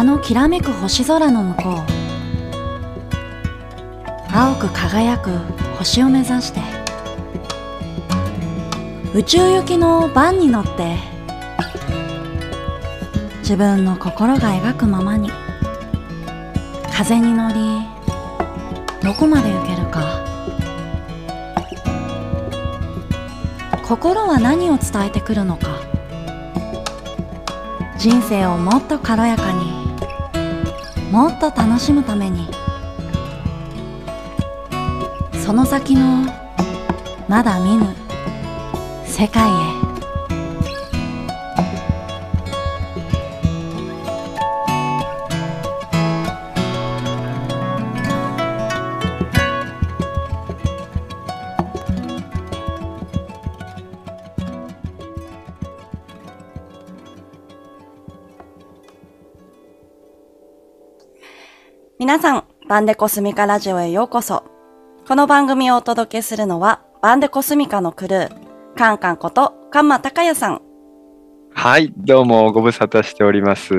あのきらめく星空の向こう。青く輝く星を目指して。宇宙行きのバンに乗って。自分の心が描くままに。風に乗りどこまで行けるか。心は何を伝えてくるのか。人生をもっと軽やかに。もっと楽しむために。その先のまだ見ぬ世界へ。皆さん、バンデコスミカラジオへようこそ。この番組をお届けするのは、バンデコスミカのクルー、カンカンこと、カンマタカヤさん。はい、どうもご無沙汰しております。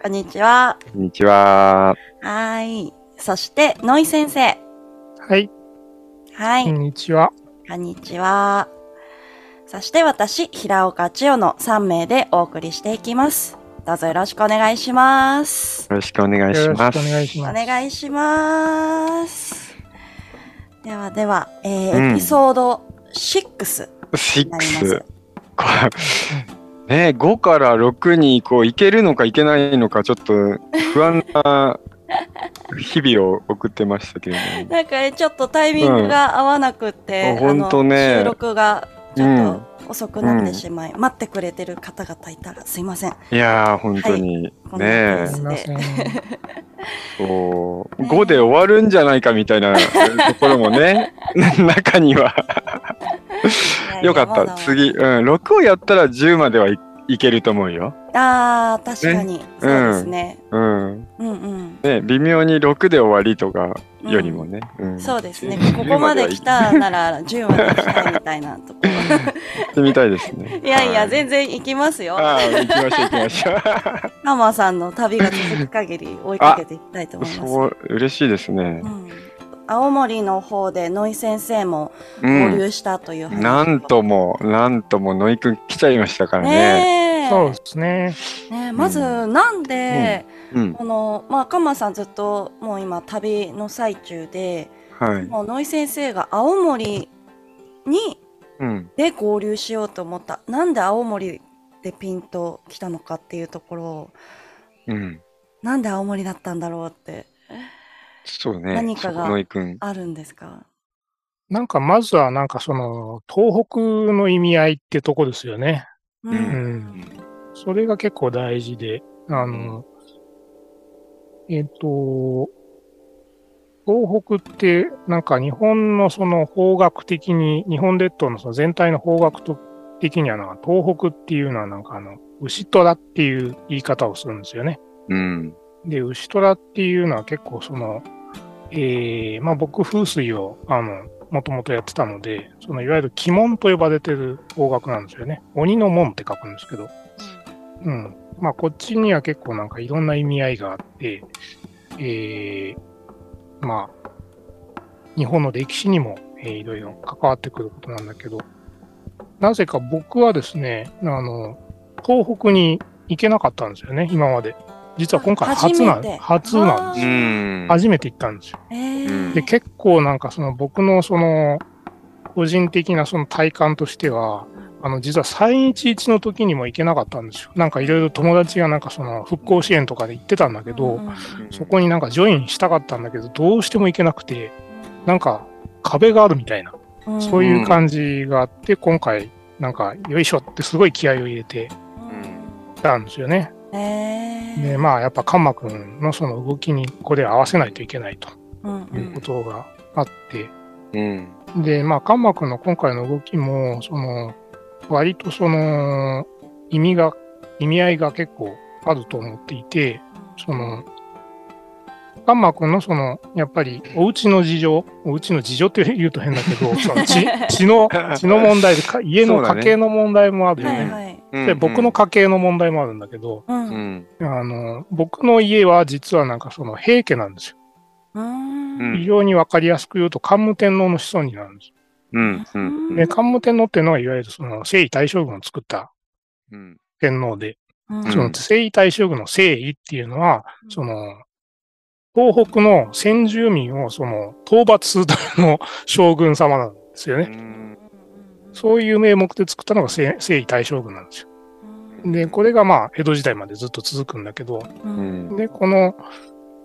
こんにちは。こんにちは。はーい。そして、ノイ先生。はい、はい。こんにちは。こんにちは。そして私、平岡千代の3名でお送りしていきます。どうぞよろしくお願いします。よろしくお願いします。よろしくお願いしおます。願いします。ではでは、えーうんエピソード6シックになりますス。。これね、5から6にこういけるのかいけないのかちょっと不安な日々を送ってましたけれども。なんかね、ちょっとタイミングが合わなくって、うんあほんとね収録がちょうんっと遅くなってしまい、待ってくれてる方々いたらすいません。いやー、本当に、こんなペーねスすみません。そう、ね5で終わるんじゃないかみたいな ところもね、中には。よかった。次、うん、6をやったら10まではい、いけると思うよ。ああ、確かに、そうですね。うん。うんうん。ね、微妙に6で終わりとかよりもね。うんそうですね。10ここまで来たなら10まで来たいみたいなところ。行ってみたいですね。いやいや、はい全然行きますよ。ああ、行きましょう行きましょう。ハマさんの旅が続く限り追いかけていきたいと思います。そう、嬉しいですねう。ん、青森の方で野井先生もう合ん。流したという話なんとも、なんとも、野井くん来ちゃいましたからね。ねえそうですね。ねえまずなんで、うん。このまあカンマさんずっともう今旅の最中ではい。もう野井先生が青森にうん。で合流しようと思ったなんで青森でピンと来たのかっていうところをうん。なんで青森だったんだろうってそうね。何かが。あるんですか？なんかまずはなんかその東北の意味合いってとこですよね。ううんん。それが結構大事で、あの、えっ、と、東北ってなんか日本のその方角的に、日本列島のその全体の方角的にはなんか東北っていうのはなんかあの、牛虎っていう言い方をするんですよね。うん。で、牛虎っていうのは結構その、えー、まあ僕風水を、あの、もともとやってたので、そのいわゆる鬼門と呼ばれてる方角なんですよね。鬼の門って書くんですけど、うん。まあこっちには結構なんかいろんな意味合いがあって、えー、まあ、日本の歴史にも、えーいろいろ関わってくることなんだけど、なぜか僕はですね、あの、東北に行けなかったんですよね、今まで。実は今回初な初めて初なんですうよ。ん。初めて行ったんですよ。えーで、結構なんかその僕のその、個人的なその体感としては、あの、実は311の時にも行けなかったんですよ。なんかいろいろ友達がなんかその復興支援とかで行ってたんだけど、うんうんそこになんかジョインしたかったんだけど、どうしても行けなくて、なんか壁があるみたいな、うんそういう感じがあって、今回なんかよいしょってすごい気合を入れてたんですよね。えー。で、まあやっぱカンマくんのその動きにここで合わせないといけないとうんういうんことがあって、うん。で、まあ、カンマ君の今回の動きも、その、割とその、意味が、意味合いが結構あると思っていて、その、カンマ君のその、やっぱり、お家の事情、お家の事情って言うと変だけど、その血血の、血の問題でか、家の家計の問題もあるよね。はいはい。うで僕の家系の問題もあるんだけど、う。うんん。あの、僕の家は実はなんかその平家なんですよ。うん。うん非常にわかりやすく言うと、桓武天皇の子孫になるんです。うん。うん。で、桓武天皇っていうのは、いわゆるその征夷大将軍を作ったうん。天皇で、うんその征夷大将軍の征夷っていうのは、その、東北の先住民をその討伐するための将軍様なんですよね。そういう名目で作ったのが征征夷大将軍なんですよ。で、これがまあ、江戸時代までずっと続くんだけど、う。うんん。で、この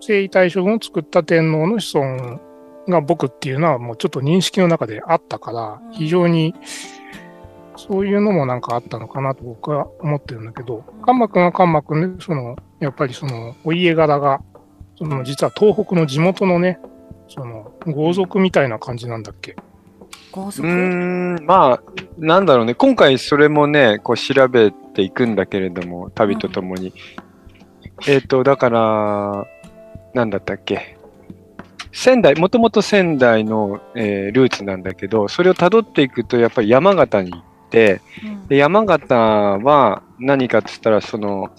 征夷大将軍を作った天皇の子孫が僕っていうのはもうちょっと認識の中であったからうん、非常にそういうのもなんかあったのかなと僕は思ってるんだけど、関幕は関幕で、その、やっぱりその、お家柄が、その、実は東北の地元のね、その、豪族みたいな感じなんだっけ。う高速ーん、まあ、なんだろうね。今回それもね、こう調べていくんだけれども、旅とともに。えっ、と、だから、なんだったっけ。仙台、もともと仙台の、えールーツなんだけど、それを辿っていくと、やっぱり山形に行って、で山形は何かって言ったら、その、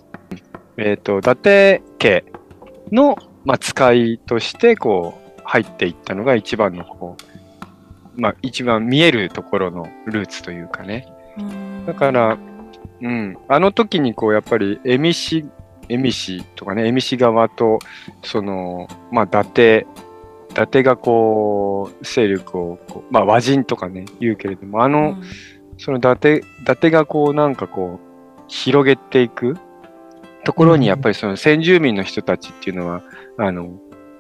えっ、と、伊達家の、まあ、使いとして、こう、入っていったのが一番の、こう、まあ、一番見えるところのルーツというかね。うんだから、うん。あの時に、こう、やっぱり、恵美市、恵美市とかね、恵美市側と、その、まあ、伊達、伊達がこう、勢力をこう、まあ、和人とかね、言うけれども、あの、その伊達、伊達がこうなんかこう、広げていくところに、やっぱりその先住民の人たちっていうのは、あの、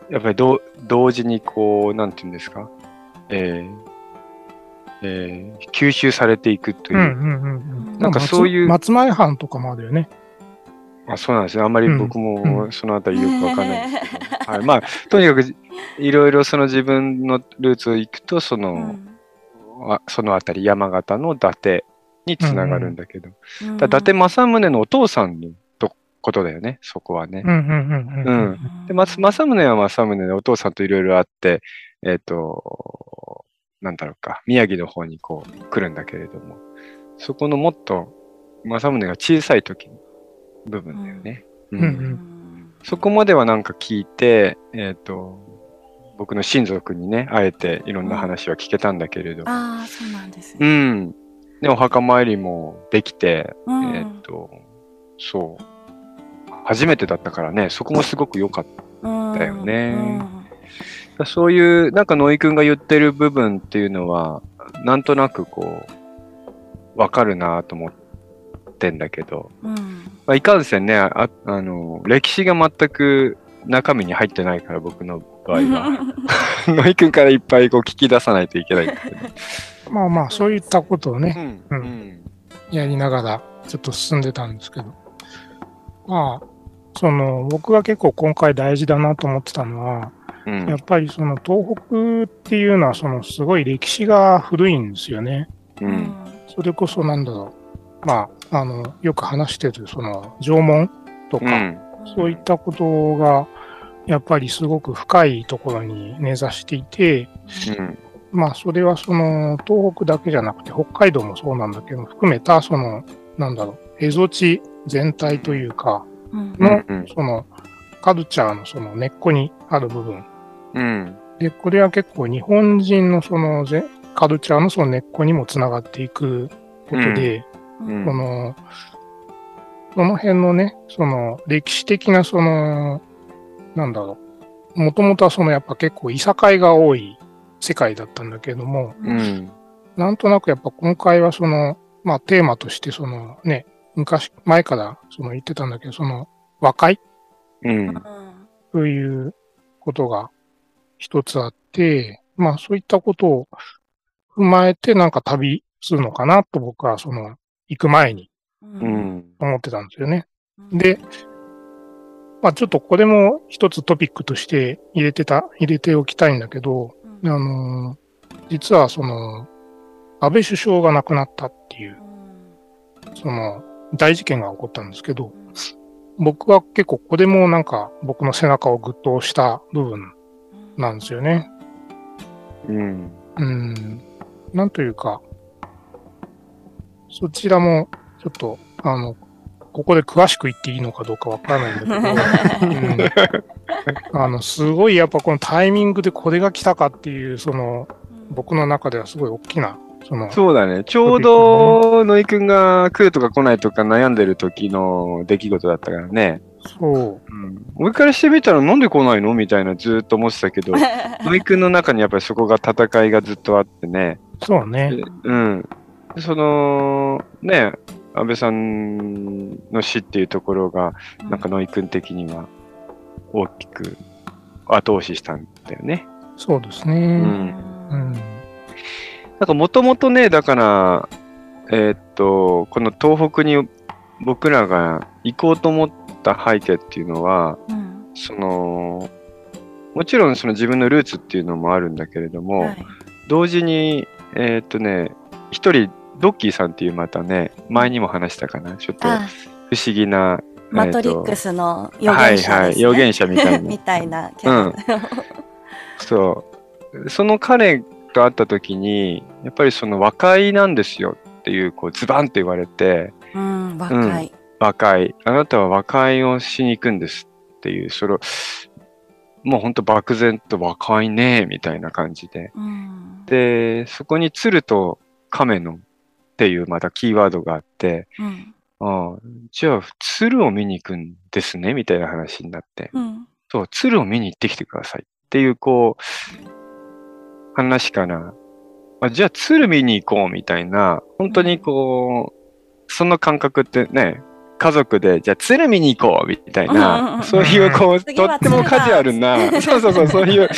やっぱりどう同時にこう、なんていうんですか、えーえー吸収されていくという。う、んうんうんうん。なんかそういう。松松前藩とかもあるよね。あそうなんですね。あんまり僕うもそのあたりよくわかんないんですけど、はい、まあ、とにかくいろいろその自分のルーツを行くと、その、あそのあたり山形の伊達につながるんだけど、だ伊達政宗のお父さんのとことだよね、そこはね。うんうんうんうん。うんで、松政宗は政宗でお父さんといろいろあって、えっ、と、なんだろうか、宮城の方にこう来るんだけれども、そこのもっと政宗が小さい時の部分だよね。うんうんうんそこまではなんか聞いて、えっ、と、僕の親族にね、あえていろんな話は聞けたんだけれど、ああ、そうなんですうね。ん。で、お墓参りもできて、うんえっ、と、そう。初めてだったからね、そこもすごく良かった。だよねそういう、なんか野井くんが言ってる部分っていうのは、なんとなくこう、わかるなと思ってんだけど、うん。まあ、いかんせんね、ああの、歴史が全く中身に入ってないから、僕の場合は。野井くんからいっぱいこう聞き出さないといけないけど。まあまあ、そういったことをね、うん。ううんん。やりながら、ちょっと進んでたんですけど。まあ、その、僕が結構今回大事だなと思ってたのは、うんやっぱりその東北っていうのは、そのすごい歴史が古いんですよね。うん。それこそなんだろう。まあ、あの、よく話してる、その、縄文とか、うん。そういったことが、やっぱりすごく深いところに根ざしていて、うん。まあ、それはその、東北だけじゃなくて、北海道もそうなんだけど、含めた、その、なんだろう、蝦夷地全体というか、うんのうんその、カルチャーのその根っこにある部分。うん。で、これは結構日本人のそのぜ、カルチャーのその根っこにもつながっていくことで、うんその、その辺のね、その歴史的なその、なんだろう。もともとはそのやっぱ結構いさかいが多い世界だったんだけども、うん。なんとなくやっぱ今回はその、まあテーマとしてそのね、昔、前からその言ってたんだけど、その和解うん。ということが一つあって、まあそういったことを踏まえてなんか旅するのかなと僕はその行く前にううんん。思ってたんですよね。で、まあちょっとこれも一つトピックとして入れてた、入れておきたいんだけど、あのー実はその、安倍首相が亡くなったっていう、その、大事件が起こったんですけど、僕は結構これもなんか僕の背中をぐっと押した部分なんですよね。うん。うん。なんというか、そちらもちょっとあの、ここで詳しく言っていいのかどうかわからないんだけど、うん、あの、すごいやっぱこのタイミングでこれが来たかっていう、その、僕の中ではすごい大きな、その、そうだね。ちょうど、野井くんが来るとか来ないとか悩んでる時の出来事だったからね。そう。うん。俺からしてみたらなんで来ないのみたいなずっと思ってたけど、野井くんの中にやっぱりそこが戦いがずっとあってね。そうね。うん。その、ね、安倍さんの死っていうところが、なんか野井くん的には大きく後押ししたんだよね。そうですね。うん。うん。なんかもともとね、だから、えーっと、この東北に僕らが行こうと思った背景っていうのは、うん。その、もちろんその自分のルーツっていうのもあるんだけれども、はい。同時に、えーっとね、一人、ドッキーさんっていうまたね、前にも話したかな、ちょっとあ不思議な、マトリックスの預言者ね。はいはい、預言者みたいな。み。たいなキャラ、そう。その彼と会った時に、やっぱりその和解なんですよっていう、こう、ズバンって言われて、うん、若い。和解。あなたは和解をしに行くんですっていう、それを、もうほんと漠然と和解ねみたいな感じで。うんで、そこに鶴と亀のっていうまたキーワードがあって、うんああ、じゃあ鶴を見に行くんですねみたいな話になって。うんそう、鶴を見に行ってきてくださいっていう、こう、話から、あじゃあ鶴見に行こうみたいな、本当にこう、その感覚ってね、家族で、じゃあ鶴見に行こうみたいうんうんうんな、そういうこう、とってもカジュアルな、そうそうそう、そういう、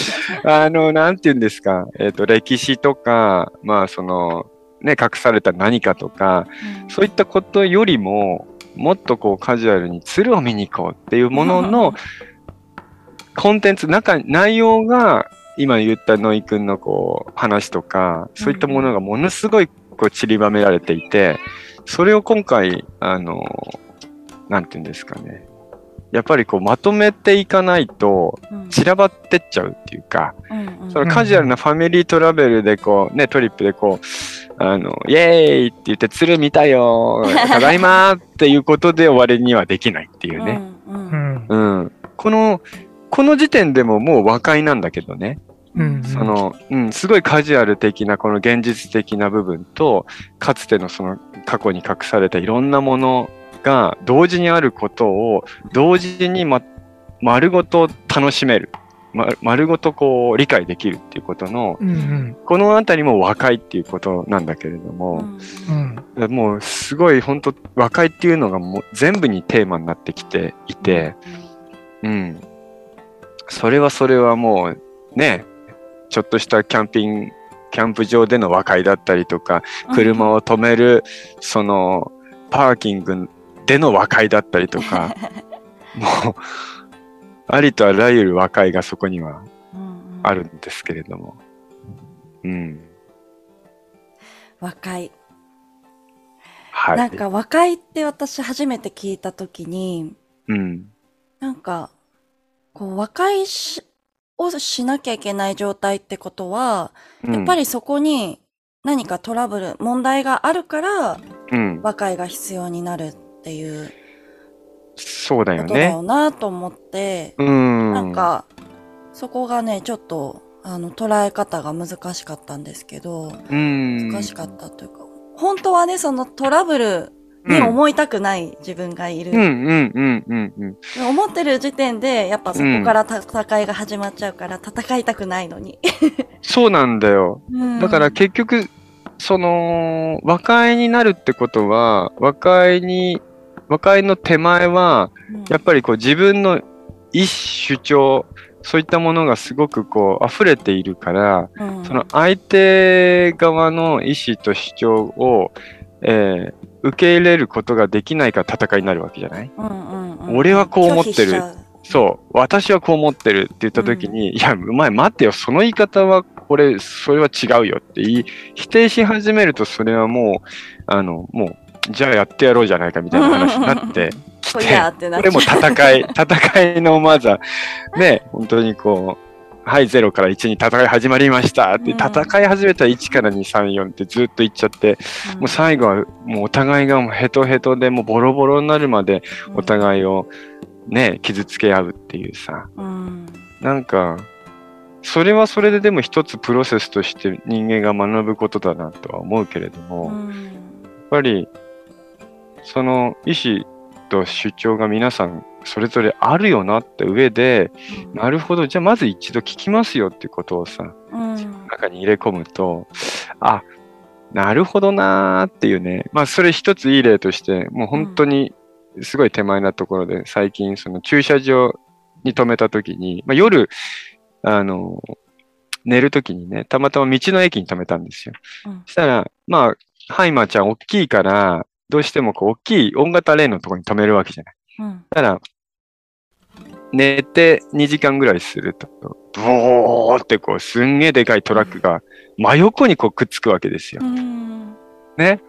あの、なんて言うんですか、えっ、と、歴史とか、まあその、ね、隠された何かとか、そういったことよりも、もっとこうカジュアルに鶴を見に行こうっていうもののコンテンツ、中、内容が今言ったノイ君のこう話とか、そういったものがものすごいこう散りばめられていて、それを今回、あの、なんて言うんですかね。やっぱりこうまとめていかないとうん散らばってっちゃうっていうか、うんうんそのカジュアルなファミリートラベルでこうね、トリップでこう、あの、イエーイって言って鶴見たよただいまーっていうことで終わりにはできないっていうね。うんううんん。うん。この、この時点でももう和解なんだけどね。うんその、うん、すごいカジュアル的なこの現実的な部分と、かつてのその過去に隠されたいろんなものが同時にあることを同時にま、丸ごと楽しめる。ま、丸ごとこう理解できるっていうことの、うんうん。このあたりも和解っていうことなんだけれどうも、んうん。もうすごい本当和解っていうのがもう全部にテーマになってきていて、うん。それはそれはもうね、ちょっとしたキャンピング、キャンプ場での和解だったりとか、車を止める、その、パーキングでの和解だったりとか、もう、ありとあらゆる和解がそこにはうんあるんですけれども。うん。和解。はい。なんか和解って私初めて聞いたときに、うん。なんか、こう和解し、をしなきゃいけない状態ってことは、やっぱり、りそこに何かトラブル、問題があるからうん。和解が必要になるっていうそうだよね。ことだよなと思って、うん。なんか、そこがね、ちょっと、あの、捉え方が難しかったんですけど、うん。難しかったというか、本当はね、そのトラブルに思いたくない自分がいる。うんうんうんうんうん。思ってる時点で、やっぱそこからた戦いが始まっちゃうから、戦いたくないのに。そうなんだよ。うんだから結局、その、和解になるってことは、和解に、和解の手前は、やっぱりこう自分の意思主張、そういったものがすごくこう溢れているから、うんその相手側の意思と主張を、えー受け入れることができないから戦いになるわけじゃない？うんうんうん。俺はこう思ってる。そう、私はこう思ってるって言った時に、いや、お前待ってよ、その言い方は、これ、それは違うよって言い、否定し始めると、それはもう、あの、もう、じゃあやってやろうじゃないかみたいな話になって きて、これも戦い、戦いのまずは、ね、本当にこう、はい、0から1に戦い始まりました。って、うん。戦い始めたら1から2、3、4ってずっと言っちゃって、もう最後はもうお互いがもうヘトヘトでもうボロボロになるまでお互いをね、傷つけ合うっていうさ、うん。なんか、それはそれででも一つプロセスとして人間が学ぶことだなとは思うけれども、やっうん。ぱり、その意思と主張が皆さんそれぞれあるよなって上で、なるほど、じゃあまず一度聞きますよっていうことをさ、うん。中に入れ込むと、あ、なるほどなーっていうね。まあ、それ一ついい例として、もう本当にすごい手前なところで、最近その駐車場に止めた時に、まあ、夜、あの、寝る時にね、たまたま道の駅に止めたんですよ。うんそしたら、まあ、ハイマーちゃん大きいから、どうしてもこう大きい大型レーンのところに止めるわけじゃない。うん。たら、寝て2時間ぐらいすると、ブーってこう、すんげえでかいトラックが真横にこうくっつくわけですよう。ん。ね。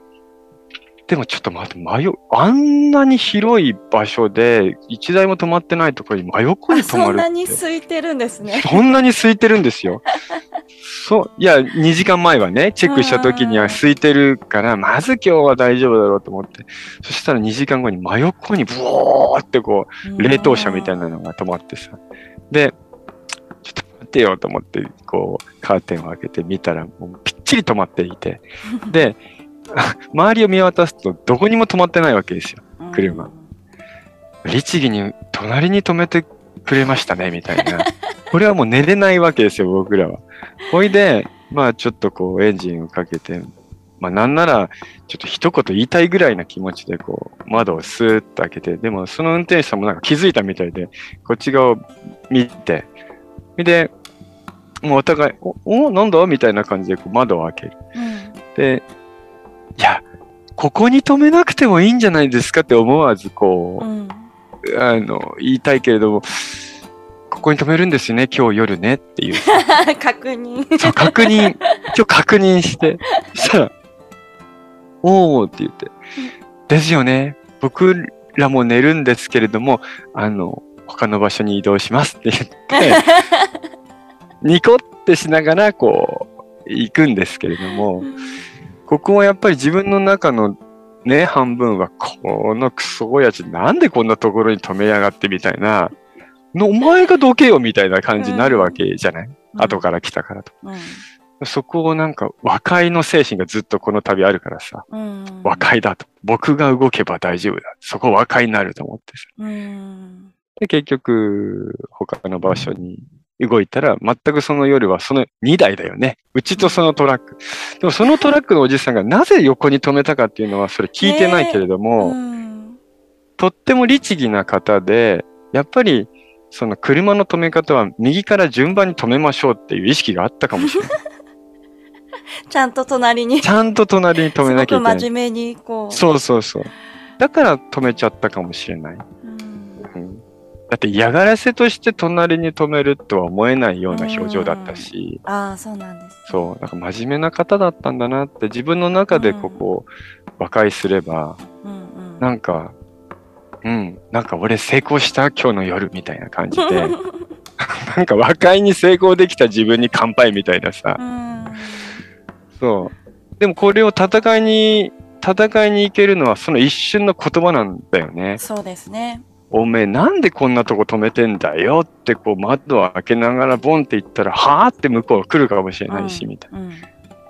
でもちょっと待って、真横、あんなに広い場所で、一台も止まってないところに真横にあ、止まるって。そんなに空いてるんですね。そんなに空いてるんですよ。そう、いや、2時間前はね、チェックした時には空いてるから、まず今日は大丈夫だろうと思って。そしたら2時間後に真横にブワーってこう、冷凍車みたいなのが止まってさ。で、ちょっと待ってよと思って、こう、カーテンを開けて見たら、もうぴっちり止まっていて。で、周りを見渡すと、どこにも止まってないわけですよ。うん車。律儀に隣に止めてくれましたね、みたいな。これはもう寝れないわけですよ、僕らは。ほいで、まあちょっとこうエンジンをかけて、まあなんなら、ちょっと一言言いたいぐらいな気持ちでこう、窓をスーッと開けて、でもその運転手さんもなんか気づいたみたいで、こっち側を見て、で、もうお互い、お、おなんだ？みたいな感じでこう窓を開ける。うんで、いや、ここに止めなくてもいいんじゃないですかって思わずこう、うん。あの、言いたいけれども、ここに止めるんですよね、今日夜ねっていう。確認。そう、確認、今日確認して、そしたら、おーって言って、ですよね、僕らも寝るんですけれども、あの、他の場所に移動しますって言って、ニコってしながら、こう、行くんですけれども、ここはやっぱり自分の中のね、半分は、このクソ親父なんでこんなところに止めやがってみたいな、のお前がどけよみたいな感じになるわけじゃない、後から来たからと。うん。そこをなんか和解の精神がずっとこの旅あるからさ、うん。和解だと。僕が動けば大丈夫だ。そこ和解になると思ってさ。うん。で、結局、他の場所に動いたら、全くその夜はその2台だよね。うちとそのトラック。でもそのトラックのおじさんがなぜ横に止めたかっていうのはそれ聞いてないけれども、うん。とっても律儀な方で、やっぱりその車の止め方は右から順番に止めましょうっていう意識があったかもしれない。ちゃんと隣に。ちゃんと隣に止めなきゃいけない。真面目に、こう。そうそうそう。だから止めちゃったかもしれない。うん。うんだって嫌がらせとして隣に止めるとは思えないような表情だったし、ああ、そうなんです。そう、なんか真面目な方だったんだなって自分の中でここを和解すれば、うんうん。なんか、うん、なんか俺成功した？今日の夜みたいな感じで、なんか和解に成功できた自分に乾杯みたいなさう、ん。そう。でもこれを戦いに、戦いに行けるのはその一瞬の言葉なんだよね。そうですね。おめえなんでこんなとこ止めてんだよってこう窓を開けながらボンって言ったら、はーって向こう来るかもしれないし、うんみたいな。うん。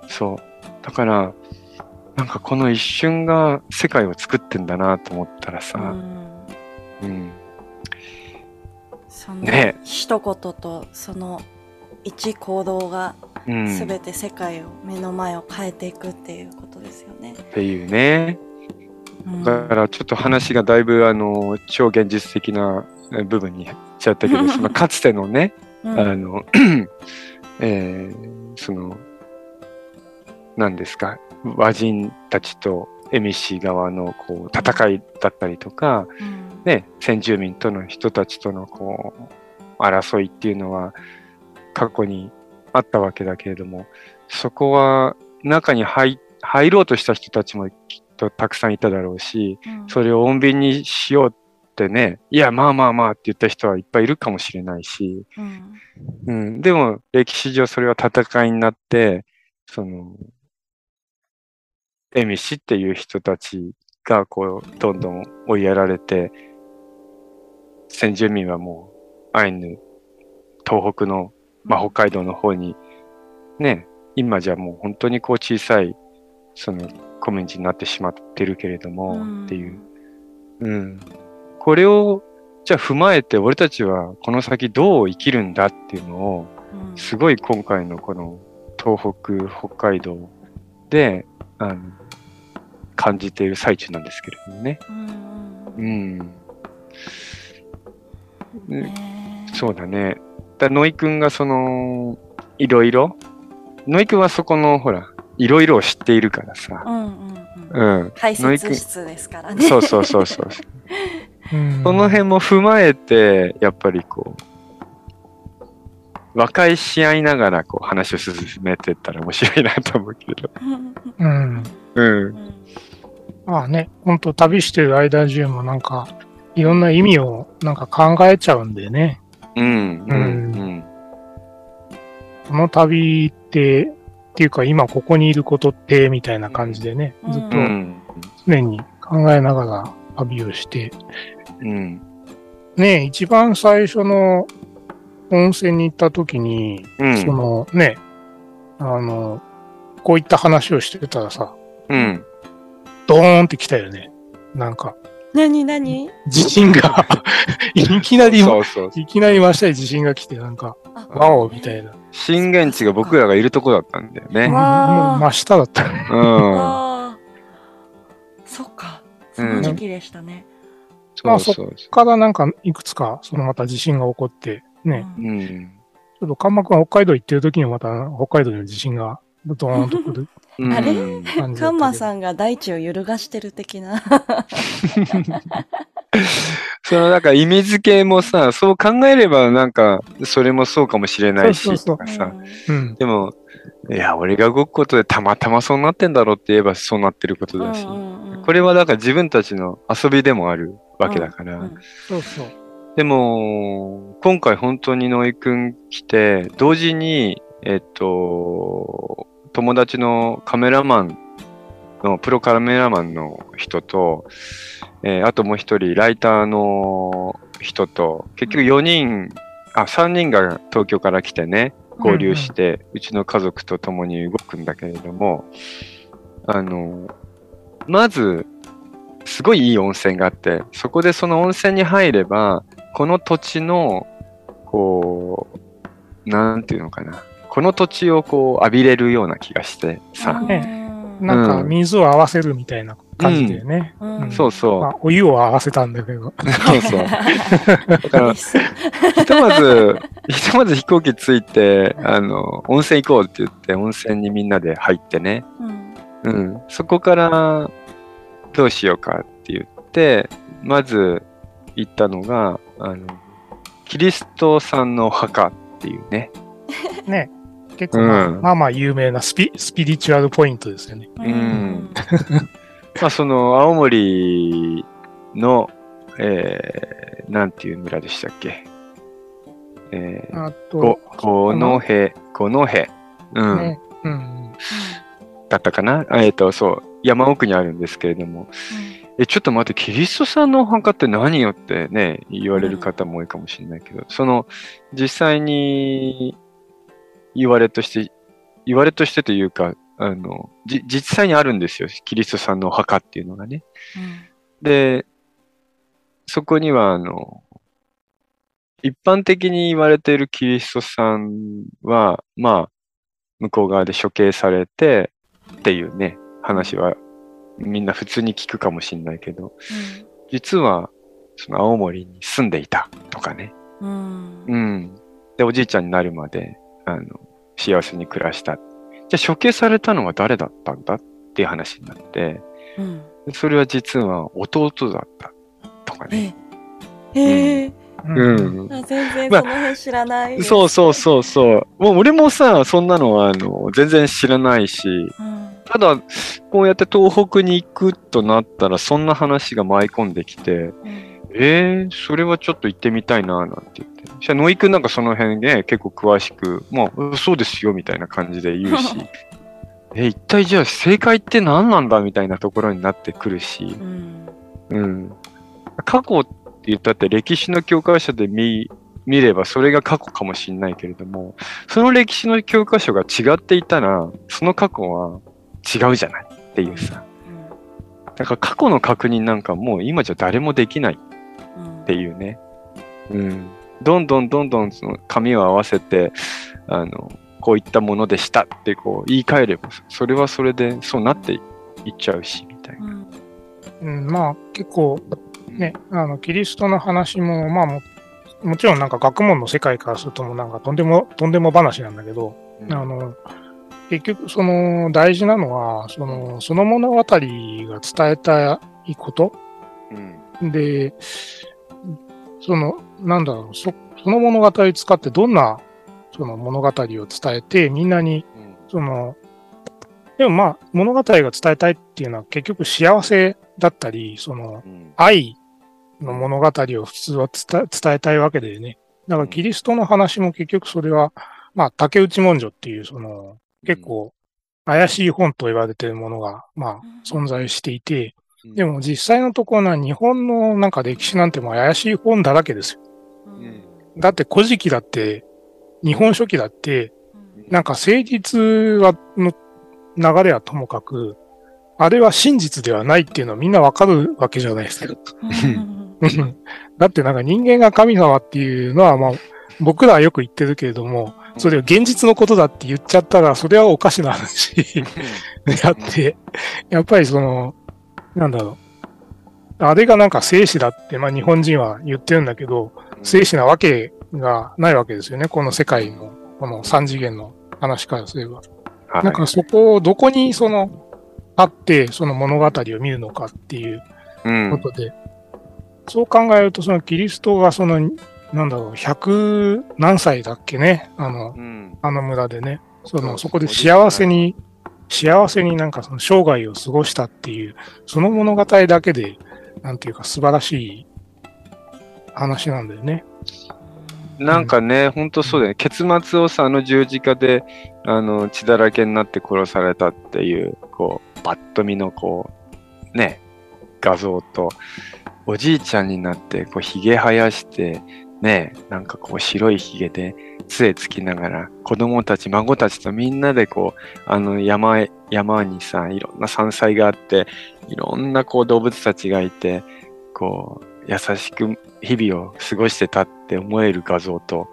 そう。だから、なんかこの一瞬が世界を作ってんだなと思ったらうさ、ん。うん。そのね一言とその一行動がうん。全て世界を目の前を変えていくっていうことですよね。っていうね。うん。だからちょっと話がだいぶあの、超現実的なえ部分に行っちゃったけど、そのかつてのね、うん。あの、えーその、何ですか、和人たちとエミシー側のこう戦いだったりとか、うん。ね、先住民との人たちとのこう、争いっていうのは過去にあったわけだけれども、そこは中に入入ろうとした人たちもとたくさんいただろうし、うん。それを穏便にしようってね、いや、まあまあまあって言った人はいっぱいいるかもしれないし、うん。うん、でも歴史上それは戦いになって、その、エミシっていう人たちがこう、どんどん追いやられて、先住民はもう、アイヌ、東北の、まあ、北海道の方に、ね、今じゃもう本当にこう小さい、その、コミュニティになってしまってるけれども、うんっていう。うん。これを、じゃあ踏まえて、俺たちはこの先どう生きるんだっていうのを、うんすごい今回のこの東北、北海道で、あの、感じている最中なんですけれどもね。うんうん。そうだね。だ野井くんがその、いろいろ、野井くんはそこの、ほら、いろいろを知っているからさ。うんうんうん。うん。解説室ですからね。そうそうそうそう。うんその辺も踏まえて、やっぱりこう、和解し合いながらこう話を進めてったら面白いなと思うけど。うんうん。まあね、ほんと旅してる間中もなんか、いろんな意味をなんか考えちゃうんでね。うん。うん。ううん。この旅って、っていうか今ここにいることって、みたいな感じでね、うんずっとうん。常に考えながら旅をして、うん。ね、一番最初の温泉に行った時に、うん。そのね、あの、こういった話をしてたらさ、うん。ドーンって来たよね。なんか、何何？地震が、いきなり、そうそう。いきなり真下に地震が来て、なんか、あワオみたいな。震源地が僕らがいるとこだったんだよね。真下だったね。うん。ああ。そっか。その時期でしたね。そうそうそからなんか、いくつか、そのまた地震が起こって、ね、う。うん。ちょっと関幕が北海道行ってる時にもまた北海道にも地震がドーンと来るうんあれ？カンマん。さんが大地を揺るがしてる的な。そのなんか意味付けもさ、そう考えればなんか、それもそうかもしれないし、とかさ。うん。でも、いや、俺が動くことでたまたまそうなってんだろうって言えばそうなってることだし。これはだから自分たちの遊びでもあるわけだから。うんそうそう。でも、今回本当に野井くん来て、同時に、えっと、友達のカメラマンの、プロカメラマンの人と、えーあともう一人、ライターの人と、結局4人、あ、3人が東京から来てね、合流して、うちの家族と共に動くんだけれども、あの、まず、すごいいい温泉があって、そこでその温泉に入れば、この土地の、こう、なんていうのかな。この土地をこう浴びれるような気がしてさ。ねなんか水を合わせるみたいな感じでね。うんうんそうそう。まあ、お湯を合わせたんだけど。そうそう。だから、ひとまず、ひとまず飛行機着いて、あの、温泉行こうって言って、温泉にみんなで入ってね。うんうん。そこから、どうしようかって言って、まず行ったのが、あの、キリストさんのお墓っていうね。ね。結構まあ、うんまあまあ有名なスピスピリチュアルポイントですよね。ん まあ、その、青森の、えー、なんていう村でしたっけ？えー、あごと、、五の辺、五の辺。うん。ね、うん。だったかな？えっ、と、そう、山奥にあるんですけれども、え、ちょっと待って、キリストさんのお墓って何よってね、言われる方も多いかもしれないけど、その、実際に言われとして、言われとしてというか、あの、じ、実際にあるんですよ、キリストさんのお墓っていうのがね。で、そこには、あの、一般的に言われているキリストさんは、まあ、向こう側で処刑されてっていうね、話はみんな普通に聞くかもしれないけど、実は、その青森に住んでいたとかね。うんうん。で、おじいちゃんになるまで、あの、幸せに暮らした。じゃあ処刑されたのは誰だったんだっていう話になって、うんそれは実は弟だったとかね。えへえうん。あ全然まあその辺知らないですそうそうそうそう。もう俺もさ、そんなのは、あの、全然知らないし、うんただ、こうやって東北に行くとなったら、そんな話が舞い込んできて、うんえー、それはちょっと行ってみたいな、なんて言って。じゃあ、野井くんなんかその辺で、結構詳しく、まあ、そうですよ、みたいな感じで言うし。え、一体じゃあ正解って何なんだみたいなところになってくるし。うん。うん。過去って言ったって歴史の教科書で見、見ればそれが過去かもしれないけれども、その歴史の教科書が違っていたら、その過去は違うじゃないっていうさ。だから過去の確認なんかもう今じゃ誰もできないうんっていうね。うん。どんどんどんどんその紙を合わせて、あの、こういったものでしたってこう言い換えれば、それはそれでそうなっていっちゃうし、みたいな。うんうん、まあ結構ね、あの、キリストの話も、まあも、もちろんなんか学問の世界からするともうなんかとんでも、とんでも話なんだけど、うんあの、結局その大事なのは、その、その物語が伝えたいことうん。で、その、なんだろう、そその物語を使ってどんなその物語を伝えて、みんなに、うん。その、でもまあ、物語が伝えたいっていうのは結局幸せだったり、その、うん。愛の物語を普通は伝え伝えたいわけでね。だからキリストの話も結局それは、まあ、竹内文書っていう、その、結構怪しい本と言われているものが、まあ、存在していて、うんでも実際のところは日本のなんか歴史なんてもう怪しい本だらけですよ。うん。だって古事記だって、日本書紀だって、なんか誠実は、の流れはともかく、あれは真実ではないっていうのはみんなわかるわけじゃないですか。うん。だってなんか人間が神様っていうのはまあ僕らはよく言ってるけれども、それを現実のことだって言っちゃったらそれはおかしな話。であって、やっぱりその、なんだろう。あれがなんか生死だって、まあ日本人は言ってるんだけど、生死なわけがないわけですよね。この世界の、この三次元の話からすれば。はい。なんかそこをどこにその、あって、その物語を見るのかっていううん。ことで、そう考えると、そのキリストがその、なんだろう、百何歳だっけね、あの、うん。あの村でね、その、そこで幸せに、幸せになんかその生涯を過ごしたっていう、その物語だけで、なんていうか素晴らしい話なんだよね。なんかね、ほんとそうだよね。結末をさ、あの十字架で、あの、血だらけになって殺されたっていう、こう、バッと見のこう、ね、画像と、おじいちゃんになって、こう、髭生やして、ね、なんかこう、白い髭で、杖つきながら、子供たち、孫たちとみんなでこう、あの山へ、山にさ、いろんな山菜があって、いろんなこう動物たちがいて、こう、優しく日々を過ごしてたって思える画像と、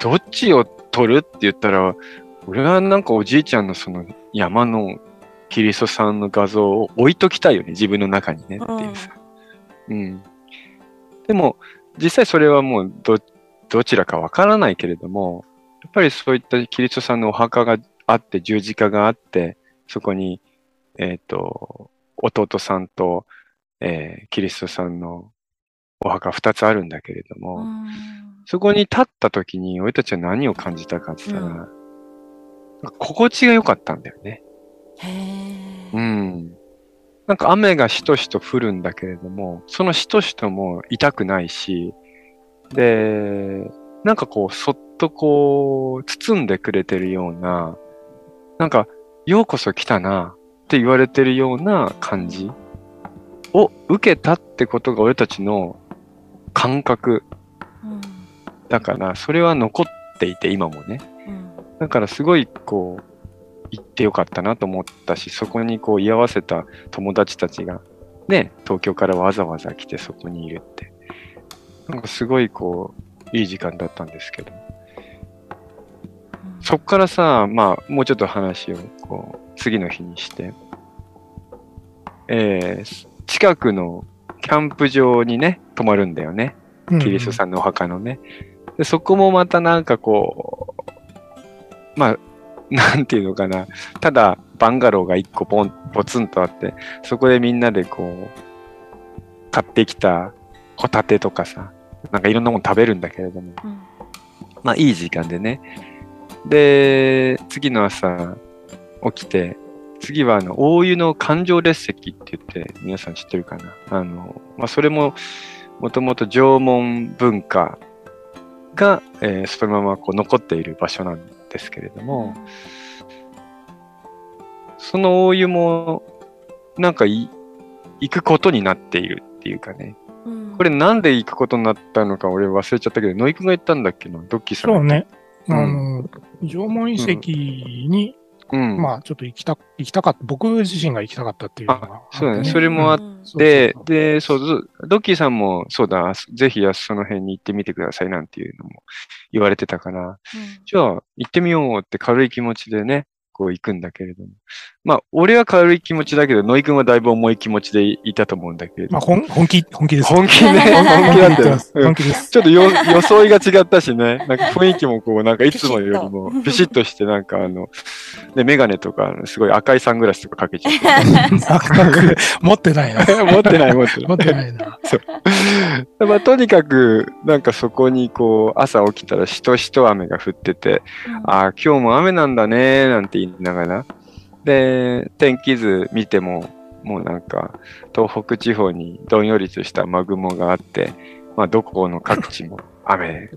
どっちを撮るって言ったら、俺はなんかおじいちゃんのその山のキリストさんの画像を置いときたいよね、自分の中にねっていうさ。うん。でも、実際それはもうど、どちらかわからないけれども、やっぱりそういったキリストさんのお墓があって、十字架があって、そこに、えっ、と、弟さんと、えーキリストさんのお墓二つあるんだけれども、うんそこに立った時に俺たちは何を感じたかって言ったら、心地が良かったんだよね。へえ。うん。なんか雨がしとしと降るんだけれども、そのしとしとも痛くないし、で、なんかこう、そっとこう、包んでくれてるような、なんか、ようこそ来たなって言われてるような感じを受けたってことが俺たちの感覚うんだから、それは残っていて、今もね。うんだからすごいこう、行ってよかったなと思ったし、そこにこう居合わせた友達たちが、ね、東京からわざわざ来てそこにいるって。なんかすごいこう、いい時間だったんですけど。そっからさ、まあ、もうちょっと話をこう、次の日にして、えー、近くのキャンプ場にね、泊まるんだよね。キリストさんのお墓のね。で、そこもまたなんかこう、まあ、なんていうのかな。ただ、バンガローが一個ポン、ポツンとあって、そこでみんなでこう、買ってきたホタテとかさ、なんかいろんなもの食べるんだけれども、うんまあいい時間でね。で、次の朝起きて、次は、あの、大湯の環状列石って言って、皆さん知ってるかな。あの、まあ、それも、もともと縄文文化が、えーそのままこう残っている場所なんですけれども、その大湯も、なんかい、行くことになっているっていうかね。うんこれなんで行くことになったのか俺忘れちゃったけど、野井くんが言ったんだっけな、ドッキーさんが。そうね。うんあの、縄文遺跡に、うん。まあ、ちょっと行きた、行きたかった、僕自身が行きたかったっていうのがあそうだね。それもあっうん。そうでそう、ドッキーさんも、そうだ、ぜひその辺に行ってみてくださいなんていうのも言われてたから、じゃあ行ってみようって軽い気持ちでね、こう行くんだけれども。まあ、俺は軽い気持ちだけど、野井くんはだいぶ重い気持ちでいたと思うんだけれどまあ、本本気、本気です。本気ね、本気だったよ。うん本気です。ちょっとよ装いが違ったしね、なんか雰囲気もこう、なんかいつもよりも ピシッとして、なんかあの、ね、メガネとか、すごい赤いサングラスとかかけちゃって。なかなか持ってないな。持ってない持ってない持ってないな。まあ、とにかく、なんかそこにこう、朝起きたらしとしと雨が降ってて、ああ、今日も雨なんだね、なんて言いながら。で、天気図見ても、もうなんか、東北地方にどんよりとした雨雲があって、まあ、どこの各地も 雨、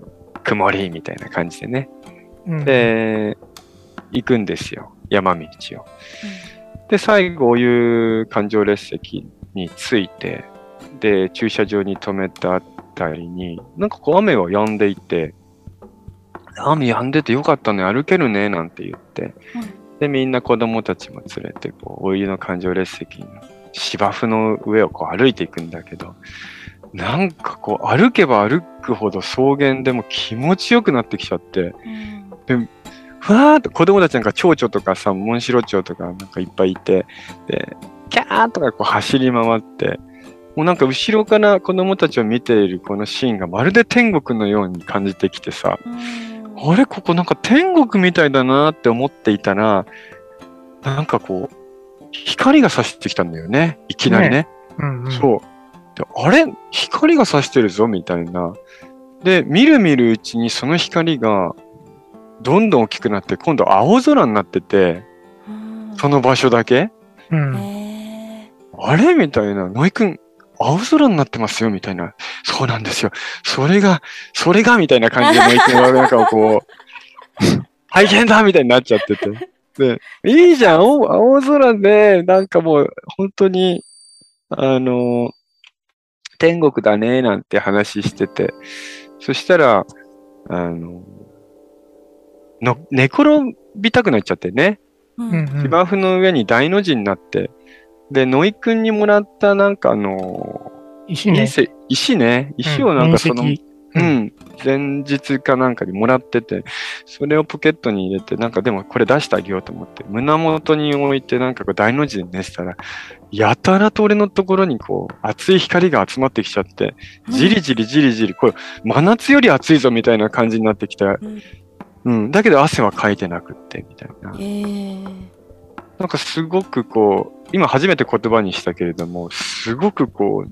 曇りみたいな感じでね。うんで、行くんですよ、山道を。で、最後、お湯環状列石に着いて、で、駐車場に止めたあたりに、なんかこう雨は止んでいて、雨止んでてよかったね、歩けるね、なんて言って、で、みんな子供たちも連れて、こう、お湯の環状列石の芝生の上をこう歩いていくんだけど、なんかこう、歩けば歩くほど草原でも気持ちよくなってきちゃって、ふわーっと子供たちなんか蝶々とかさ、モンシロチョウとかなんかいっぱいいて、で、キャーとかこう走り回って、もうなんか後ろから子供たちを見ているこのシーンがまるで天国のように感じてきてさ、あれここなんか天国みたいだなって思っていたら、なんかこう、光が差してきたんだよね。いきなりね。うんうんそう。であれ？光が差してるぞみたいな。で、みるみるうちにその光がどんどん大きくなって、今度青空になってて、その場所だけ？うんへあれ？みたいな。ノイくん、青空になってますよみたいな。そうなんですよ。それが、それがみたいな感じでなんかこう、大変だみたいになっちゃってて。で、いいじゃん青青空で、なんかもう本当に、あの、天国だねなんて話してて。そしたら、あの、の寝転びたくなっちゃってね。ーうんうん芝生の上に大の字になって、で、野井くんにもらったなんかあの、石ね。石石ね、石をなんかその、うん。う隕ん、前日かなんかにもらってて、それをポケットに入れて、なんかでもこれ出してあげようと思って、胸元に置いてなんかこう大の字で寝てたら、やたらと俺のところにこう、熱い光が集まってきちゃって、じりじりじりじり、これ、真夏より暑いぞみたいな感じになってきた。うん。うん、だけど汗はかいてなくって、みたいな。へーなんかすごくこう、今初めて言葉にしたけれども、すごくこう、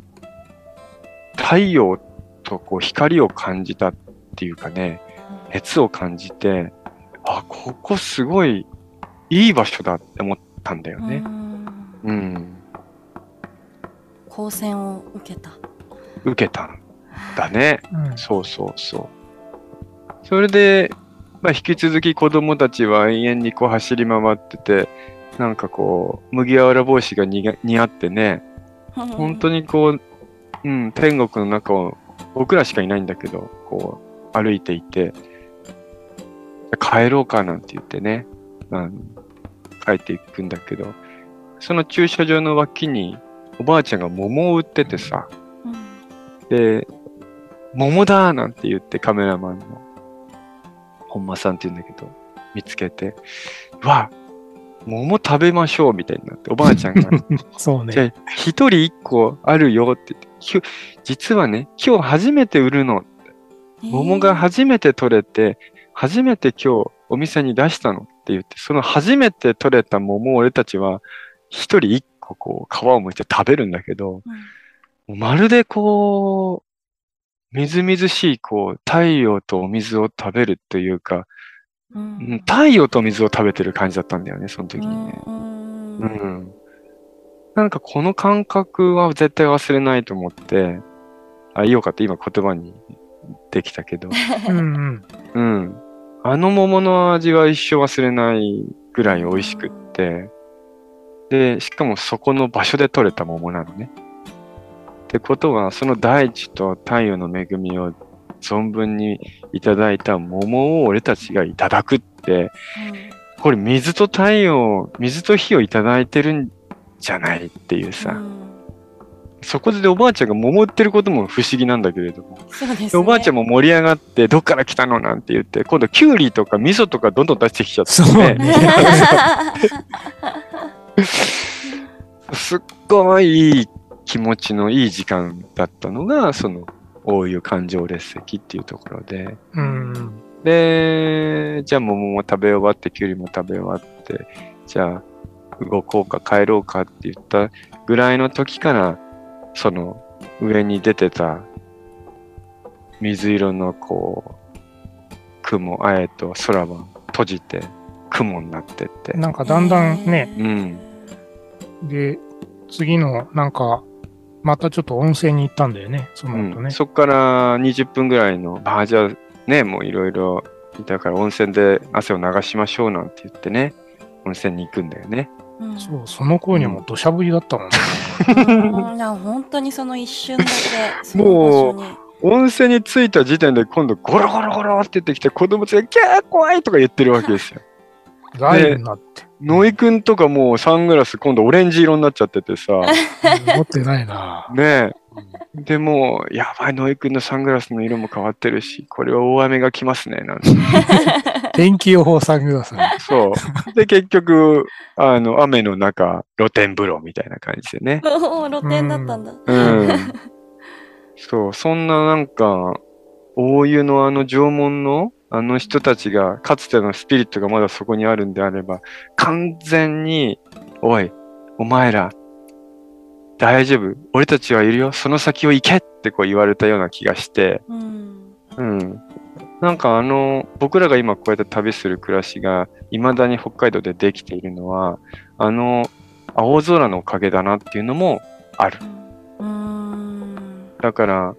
太陽とこう光を感じたっていうかね、熱を感じて、あ、ここすごいいい場所だって思ったんだよねう。んうん。光線を受けた。受けたんだね。うんそうそうそう。それで、まあ、引き続き子供たちは永遠にこう走り回ってて、なんかこう、麦わら帽子が似合ってね、本当に。にこう、うん、天国の中を僕らしかいないんだけど、こう、歩いていて、帰ろうかなんて言ってね、あの帰っていくんだけど、その駐車場の脇におばあちゃんが桃を売っててさ、で、桃だなんて言ってカメラマンの本間さんって言うんだけど、見つけて、うわ、桃食べましょうみたいになって、おばあちゃんが そうじゃね。あ、一人一個あるよって言ってきゅ、実はね、今日初めて売るの。桃が初めて取れて、初めて今日お店に出したのって言って、その初めて取れた桃を俺たちは一人一個こう皮を剥いて食べるんだけど、もうまるでこう、みずみずしいこう、太陽とお水を食べるというか、ううんん太陽と水を食べてる感じだったんだよね、その時にね。うんうん。なんかこの感覚は絶対忘れないと思って、あ、いいよかった。今言葉にできたけど。うんうん。うん。あの桃の味は一生忘れないぐらい美味しくって、で、しかもそこの場所で採れた桃なのね。ってことは、その大地と太陽の恵みを存分にいただいた桃を俺たちがいただくって、これ水と太陽、水と火をいただいてるんじゃないっていうさ、うんそこでおばあちゃんが桃売ってることも不思議なんだけれども、ね。でおばあちゃんも盛り上がって、どっから来たのなんて言って、今度キュウリとか味噌とかどんどん出してきちゃって、そうね。すっごいいい気持ちのいい時間だったのが、その、大湯環状列石っていうところで、うん。で、じゃあ桃も食べ終わって、キュウリも食べ終わって、じゃあ動こうか帰ろうかって言ったぐらいの時から、その上に出てた水色のこう、雲、あえと空は閉じて雲になってって。なんかだんだんね、うん。で、次のなんか、またちょっと温泉に行ったんだよね、その後ね。うんそっから20分ぐらいの、ああ、じゃあね、もういろいろ、だから温泉で汗を流しましょうなんて言ってね、温泉に行くんだよね。うんそう、その頃にはもう土砂降りだったもんね。うん本当にその一瞬だけ、その場所に。温泉に着いた時点で今度ゴロゴロゴロって言ってきて子供たちがキャー怖いとか言ってるわけですよ。雷雨になって。ノイくんとかもうサングラス今度オレンジ色になっちゃっててさ、持ってないな。ねえ。でもう、やばい、ノイくんのサングラスの色も変わってるし、これは大雨が来ますね、なんて。天気予報サングラスね。そう。で、結局、あの、雨の中、露天風呂みたいな感じでね。露天だったんだ。うん。そう、そんななんか、大湯のあの縄文のあの人たちが、かつてのスピリットがまだそこにあるんであれば、完全に、おい、お前ら、大丈夫、俺たちはいるよ、その先を行けってこう言われたような気がして、うん。うん。なんかあの、僕らが今こうやって旅する暮らしが、未だに北海道でできているのは、あの、青空のおかげだなっていうのもある。うん。だから、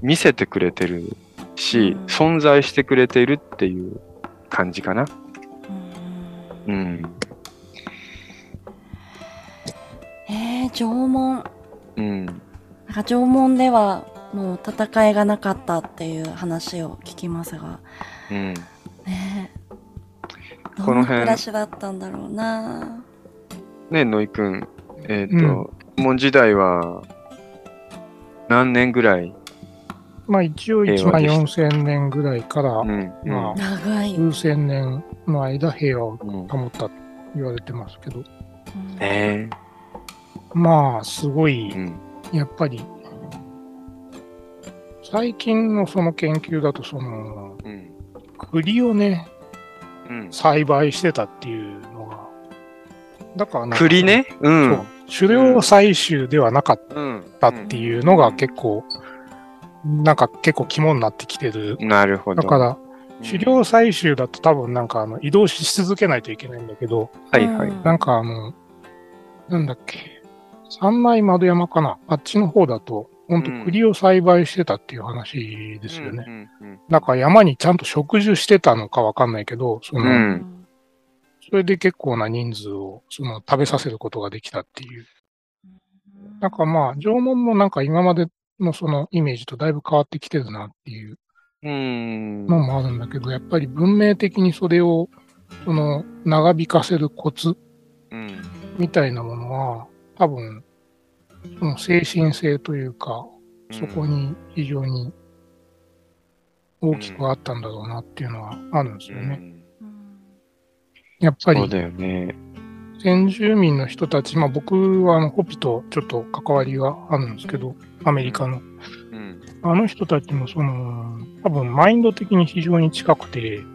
見せてくれてるし、うん存在してくれているっていう感じかな。うんうん。えー、縄文。うん。なんか縄文ではもう戦いがなかったっていう話を聞きますが、うん。ねえ。この辺暮らしだったんだろうな。ね野井くん、えっ、と、門時代は、何年ぐらいまあ一応1万4000年ぐらいからうん。うんまあ長い。数千年の間平和をうん。保ったと言われてますけど、うんねまあすごいえ。うん。やっぱり、最近のその研究だと、その、うん。栗をね、うん。栽培してたっていうのが、だから栗ね？う。そうん狩猟採集ではなかっうん。たっていうのが結構、なんか結構肝になってきてる。なるほど。だから、うん狩猟採集だと多分なんかあの移動し続けないといけないんだけど、はいはい。うんなんかあの、なんだっけ、三内窓山かな？あっちの方だと、本当栗を栽培してたっていう話ですよね。うんうんなんか山にちゃんと植樹してたのかわかんないけど、その、うんそれで結構な人数をその食べさせることができたっていう。なんかまあ、縄文もなんか今までのそのイメージとだいぶ変わってきてるなっていううん。のもあるんだけど、やっぱり文明的にそれを、その長引かせるコツうん。みたいなものは、多分、その精神性というか、そこに非常に大きくあったんだろうなっていうのはあるんですよね。うんやっぱりそうだよね。先住民の人たち、まあ僕はあのホピとちょっと関わりがあるんですけど、アメリカの。うん。あの人たちもその、多分マインド的に非常に近くて、うん。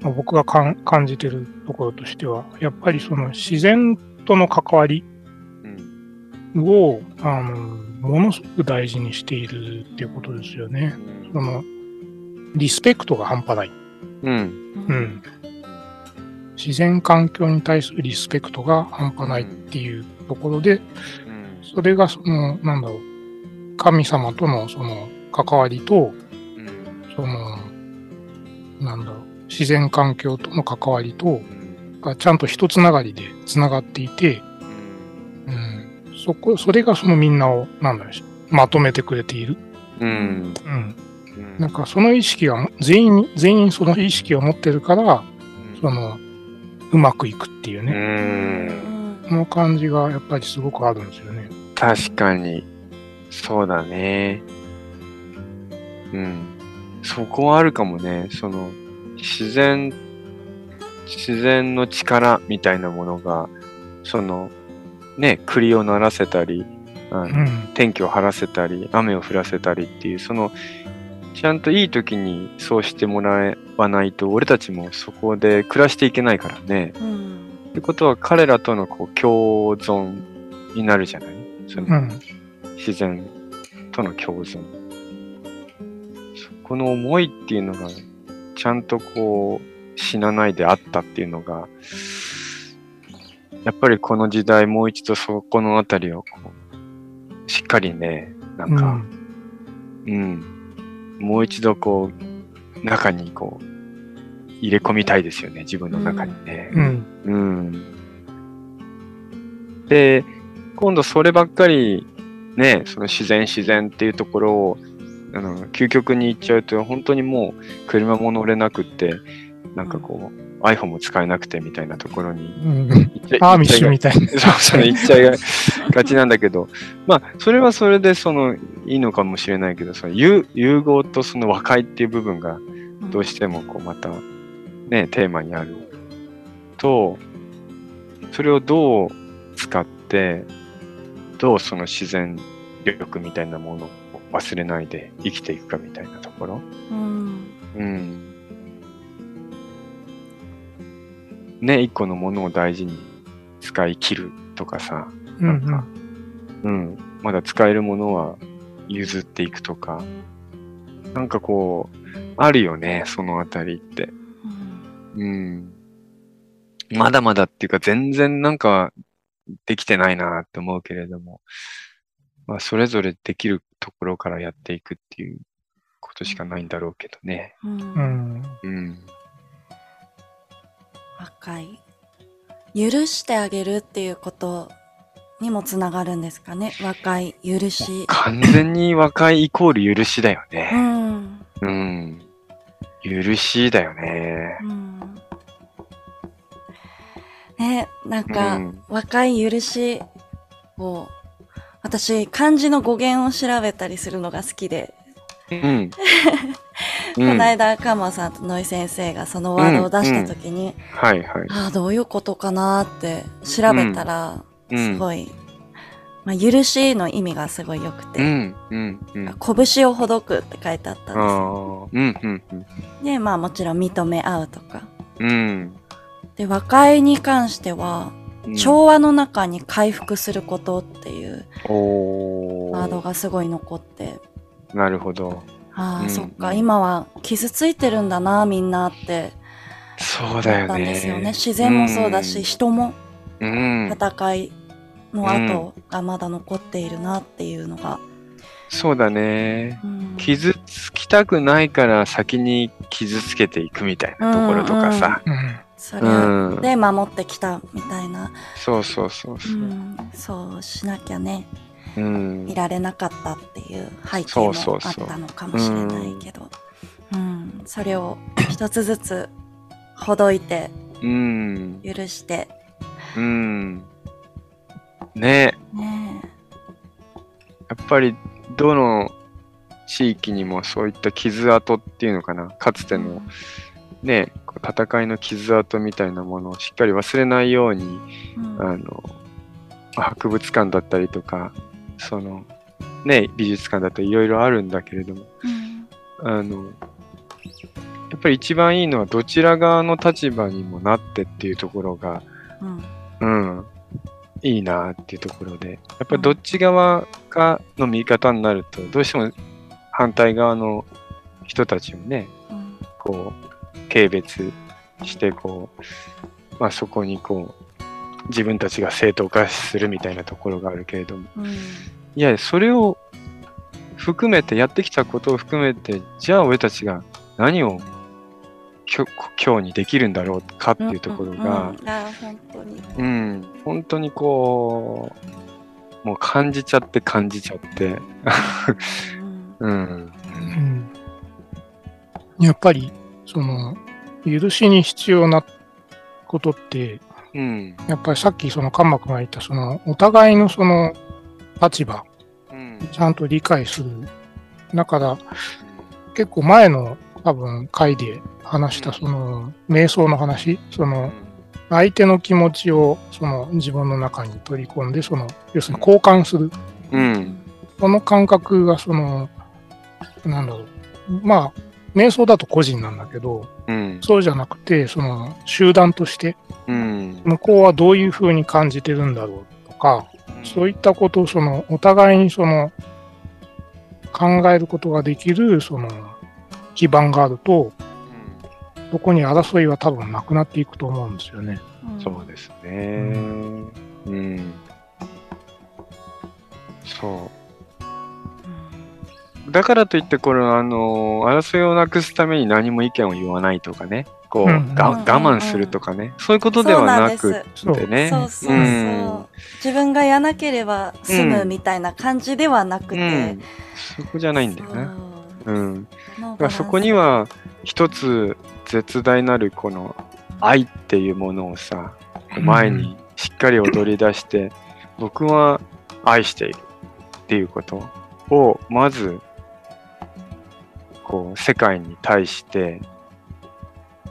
まあ僕が感じてるところとしては、やっぱりその自然との関わりうん。を、あの、ものすごく大事にしているっていうことですよね。その、リスペクトが半端ない。うん。うん。自然環境に対するリスペクトが半端ないっていうところで、うんそれがその、なんだろう、神様とのその関わりと、うんその、なんだろう、自然環境との関わりと、がちゃんと一つながりでつながっていて、うん、そこ、それがそのみんなを、なんだろう、まとめてくれている。うんうん。うんなんかその意識が、全員、全員その意識を持ってるから、その、うまくいくっていううね、ん。この感じがやっぱりすごくあるんですよね。確かに。そうだね。うん。そこはあるかもね。その自然自然の力みたいなものがそのね栗を鳴らせたりあのうん。天気を晴らせたり雨を降らせたりっていうそのちゃんといい時にそうしてもらわないと俺たちもそこで暮らしていけないからね。うんってことは彼らとのこう共存になるじゃない？そのうん。自然との共存。そこの思いっていうのがちゃんとこう死なないであったっていうのがやっぱりこの時代もう一度そこのあたりをこうしっかりね、なんか、うん。うん、もう一度こう中にこう入れ込みたいですよね、自分の中にね。うん。うん。で、今度そればっかり、ね、その自然自然っていうところを、あの、究極に行っちゃうと、本当にもう車も乗れなくって、なんかこう、iPhone も使えなくてみたいなところにうん。行っちゃアーミッシュみたいな。そうそう、行っちゃいががちなんだけど、まあ、それはそれで、その、いいのかもしれないけど、その、融融合とその和解っていう部分が、どうしてもこうまたね、テーマにあると、それをどう使って、どうその自然力みたいなものを忘れないで生きていくかみたいなところ。うんうん。ね、一個のものを大事に使い切るとかさ、うんなんか、うん、まだ使えるものは譲っていくとか、なんかこう、あるよね、そのあたりって。うん。まだまだっていうか全然なんかできてないなって思うけれども、まあそれぞれできるところからやっていくっていうことしかないんだろうけどね。うんうん。うん。うん。若い許してあげるっていうことにもつながるんですかね若い許し完全に和解イコール許しだようね。んうん。許しだよね。うんねなんうか、ん。若い許しを私漢字の語源を調べたりするのが好きで、うん。この間カマさんとノイ先生がそのワードを出した時に、はいはい。ああどういうことかなって調べたら、うんすごい、まあ、許しの意味がすごい良くて、うん。うん。うん。拳をほどくって書いてあったんですあよ。あ。うん。うん。で、まあもちろん認め合うとか。うん。で、和解に関しては、うん。調和の中に回復することっていうおワードー。がすごい残って、なるほど。ああ、うんそっか、今は傷ついてるんだな、みんなってそうだよね。ですよね。自然もそうだし、人もうん。戦いの後がまだ残っているなっていうのが。そうだね。うん傷つきたくないから先に傷つけていくみたいなところとかさ。うん。それうん。で守ってきたみたいな、そうそうそううそう。ん、そうしなきゃねうんい。られなかったっていう背景もあったのかもしれないけど、うん、それを一つずつほどいてうん。許してうん。ねねやっぱりどの地域にもそういった傷跡っていうのかな。かつえてのね、戦いの傷跡みたいなものをしっかり忘れないように、うんあの、まあ博物館だったりとか、その、ね、美術館だったりいろいろあるんだけれども、うんあの、やっぱり一番いいのはどちら側の立場にもなってっていうところが、うん。うん、いいなっていうところで、やっぱりどっち側かの見方になると、どうしても反対側の人たちをね、うん。こう、軽蔑して、こう、まあそこにこう、自分たちが正当化するみたいなところがあるけれども、うん。いや、それを含めて、やってきたことを含めて、じゃあ俺たちが何を今日今日にできるんだろうかっていうところが、うんうん本当に。うん、本当にこう、もう感じちゃって感じちゃって、うん。やっぱり、その、許しに必要なことって、うん、やっぱりさっきそのカンマ君が言った、その、お互いのその立場、うん、ちゃんと理解する。だから、結構前の多分回で話したその、瞑想の話、その、相手の気持ちをその自分の中に取り込んで、その、要するに交換する。うん、この感覚がその、なんだろう。まあ、瞑想だと個人なんだけど、うん、そうじゃなくて、その集団として、うん、向こうはどういうふうに感じてるんだろうとか、そういったことをその、お互いにその、考えることができる、その、基盤があると、そこに争いは多分なくなっていくと思うんですよね。うんそうですね。うん。そう。だからといって、これ、あの、争いをなくすために何も意見を言わないとかね、こう、うん我慢するとかね、そういうことではなく。てね。自分がやなければ済むみたいな感じではなくて。うん。そこじゃないんだよね。そう。うん。のだからそこには、一つ絶大なるこの愛っていうものをさ、前にしっかり踊り出して、僕は愛しているっていうことを、まず、こう、世界に対して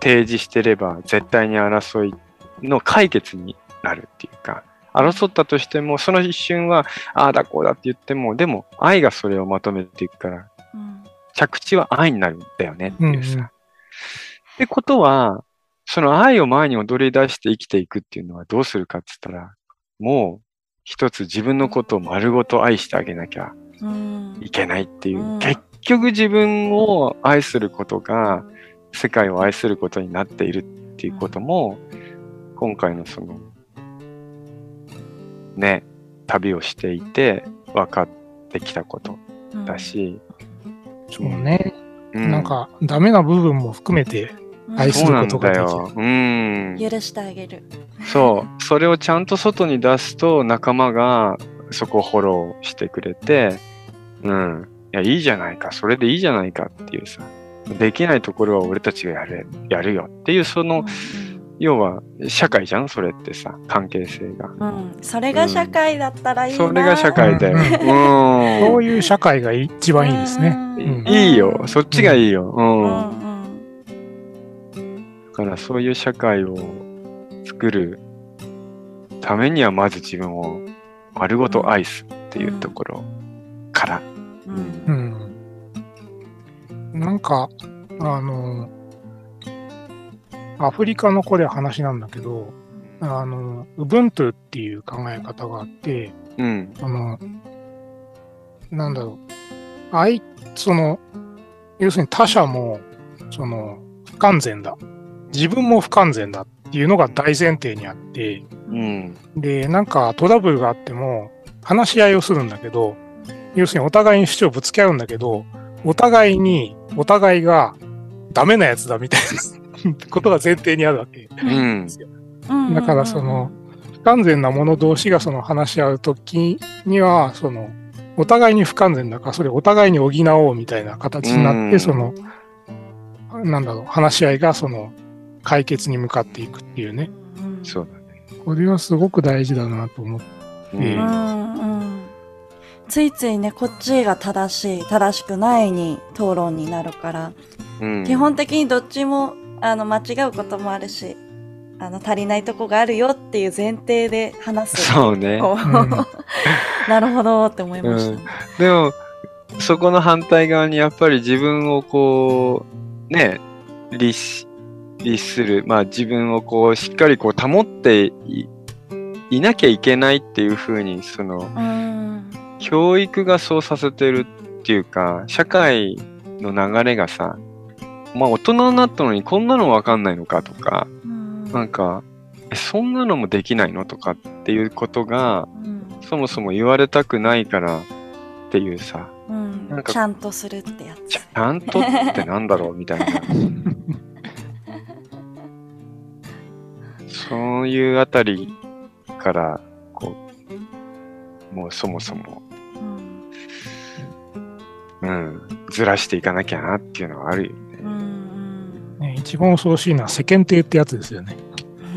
提示してれば、絶対に争いの解決になるっていうか、争ったとしても、その一瞬は、ああだこうだって言っても、でも愛がそれをまとめていくから、うん着地は愛になるんだよねっていうさ。うんうん。ってことは、その愛を前に踊り出して生きていくっていうのはどうするかって言ったら、もう一つ自分のことを丸ごと愛してあげなきゃうん。いけないっていう、うん。結局自分を愛することが世界を愛することになっているっていうことも、今回のその、ね、旅をしていて分かってきたことうんだし、そうね。うなんか、ダメな部分も含めて、愛することができるだよ。うん。許してあげる。そう。それをちゃんと外に出すと仲間がそこをフォローしてくれて、うん。いや、いいじゃないか。それでいいじゃないかっていうさ。できないところは俺たちがやる、やるよっていう、その、要は、社会じゃん？それってさ、関係性が。うん、うんそれが社会だったらいいな。それが社会だよ。うんうん。そういう社会が一番いいですね。うんうんいいよ。そっちがいいよ。うん。うんだうんからそういう社会を作るためにはまず自分を丸ごと愛すっていうところから。うんうん。なんか、あの、アフリカの子で話なんだけど、あの、ウブントゥっていう考え方があって、うん。あの、なんだろう、愛、その、要するに他者も、その、不完全だ。自分も不完全だっていうのが大前提にあって、うん。で、なんかトラブルがあっても、話し合いをするんだけど、要するにお互いに主張ぶつけ合うんだけど、お互いに、お互いがダメなやつだみたいな ことが前提にあるわけ。うん。うんだからその、不完全な者同士がその話し合うときには、その、お互いに不完全だから、それお互いに補おうみたいな形になって、うんその、なんだろう、話し合いがその、解決に向かっていくっていうね。うんそうだね。これはすごく大事だなと思って。うんついついねこっちが正しい正しくないに討論になるから、うん。基本的にどっちもあの間違うこともあるしあの足りないとこがあるよっていう前提で話す。そうね。こう。うん。なるほどって思いました、ねでも、そこの反対側にやっぱり自分をこう、ね、律し、律する、まあ自分をこう、しっかりこう保っていいなきゃいけないっていうふうに、その、うん教育がそうさせてるっていうか、社会の流れがさ、まあ大人になったのにこんなのわかんないのかとか、うんなんか、えそんなのもできないのとかっていうことが、うんそもそも言われたくないからっていうさ、うんなんかちゃんとするってやつち。ゃんとってなんだろうみたいな。そういうあたりから、こう、もうそもそも、うんうん、ずらしていかなきゃなっていうのはあるよね。ね、一番恐ろしいのは世間体ってやつですよね。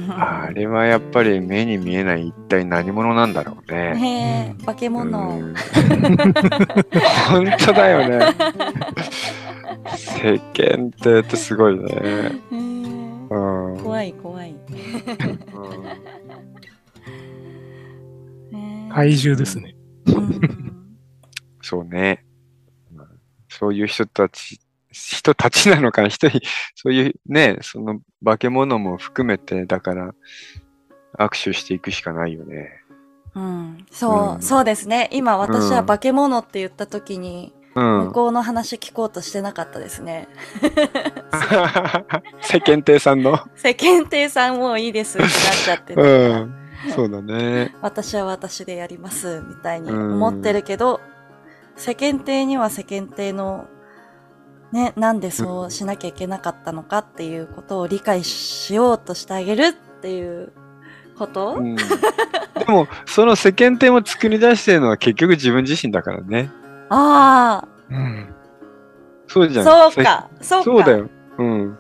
あれはやっぱり目に見えない一体何者なんだろうね。ねえ、化けう物。ん 本当だよね。世間体ってすごいね。怖い怖い。怪獣ですね。うんそうね。うんそういう人たち、人たちなのかな、人に、そういうね、その化け物も含めて、だから、握手していくしかないよね。うん、そう、うんそうですね。今私はうん化け物って言った時に、うん向。こうの話聞こうとしてなかったですね。世間体さんの？世間体さんもういいですってなっちゃって、うん。そうだね。私は私でやりますみたいにうん思ってるけど、世間体には世間体の、ね、なんでそうしなきゃいけなかったのかっていうことを理解しようとしてあげるっていうこと、うん、でも、その世間体も作り出してるのは結局自分自身だからね。あうん。そうじあ、ゃん。そうか、そうか。そうだよ。うん。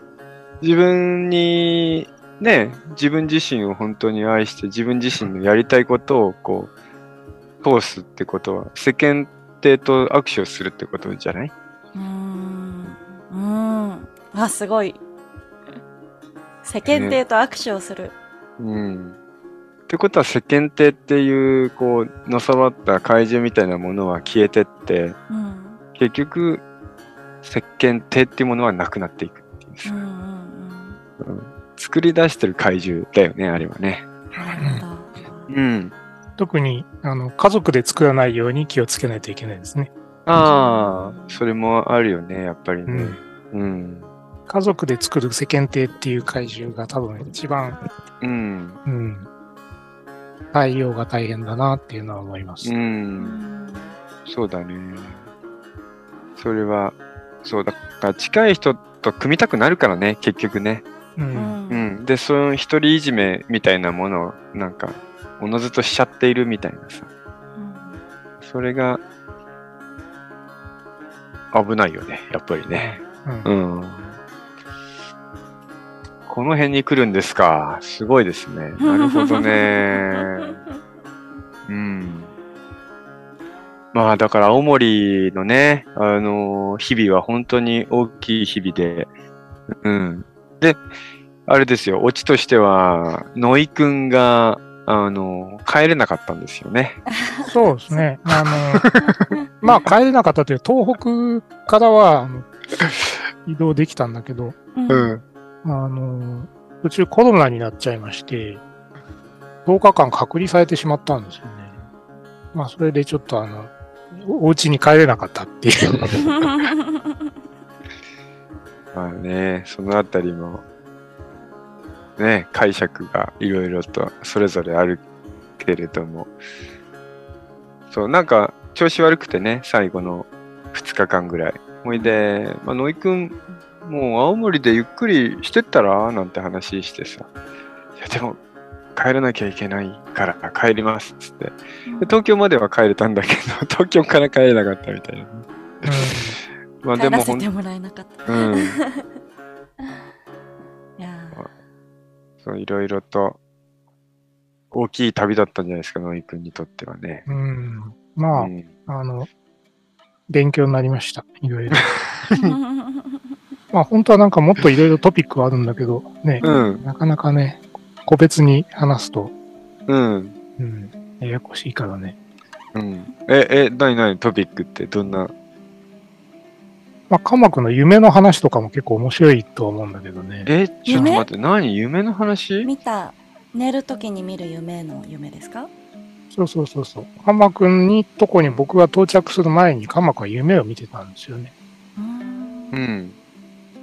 自分に、ね、自分自身を本当に愛して、自分自身のやりたいことをこう、通すってことは、世間体と握手をするってことじゃない？うーん。うーん。あ、すごい。世間体と握手をする。うん。ってことは世間体っていう、こう、のさばった怪獣みたいなものは消えてって、うん。結局、世間体っていうものはなくなっていくっていうんうんうん。うん作り出してる怪獣だよね、あれはね。なるほど。うん。特に、あの、家族で作らないように気をつけないといけないですね。ああ、それもあるよね、やっぱりね。うん。うん。家族で作る世間体っていう怪獣が多分一番、うん。うん、対応が大変だなっていうのは思います。う。うんんそうだね。それは、そうだから近い人と組みたくなるからね、結局ね。う。うんうんん。で、その一人いじめみたいなものを、なんか、おのずとしちゃっているみたいなさ。それが、危ないよね、やっぱりね。うんうん。この辺に来るんですか。すごいですね。なるほどね。うん。まあだから青森のね、あの日々は本当に大きい日々で、うん。で、あれですよ、オチとしては、野井くんが、あの、帰れなかったんですよね。そうですね。あの、まあ帰れなかったという、東北からは移動できたんだけど、うんん。あの、途中コロナになっちゃいまして、10日間隔離されてしまったんですよね。まあそれでちょっとあの、おお家に帰れなかったっていう。まあね、そのあたりも、ね、解釈がいろいろとそれぞれあるけれども、そう、なんか調子悪くてね、最後の2日間ぐらい。ほいで、まあ、野井くん、もう青森でゆっくりしてったら？なんて話してさ、いや、でも、帰らなきゃいけないから帰りますっつって。で東京までは帰れたんだけど、東京から帰れなかったみたいな。まあ帰でもほんらせてもらえなかった。うん。そう、いろいろと大きい旅だったんじゃないですか、野井くんにとってはね。うん。うんまあ、うんあの、勉強になりました。いろいろ。ー まあ本当はなんかもっといろいろトピックはあるんだけど、ね、うん、なかなかね、個別に話すと、うん、うん、ややこしいからね。うん。え、え、なになにトピックってどんなまあ、カマクの夢の話とかも結構面白いとは思うんだけどね。え、ちょっと待って、何？夢の話？見た、寝るときに見る夢の夢ですか？そうそうそうそう。カマくんにとこに僕が到着する前にカマくんは夢を見てたんですよね。うーんうん。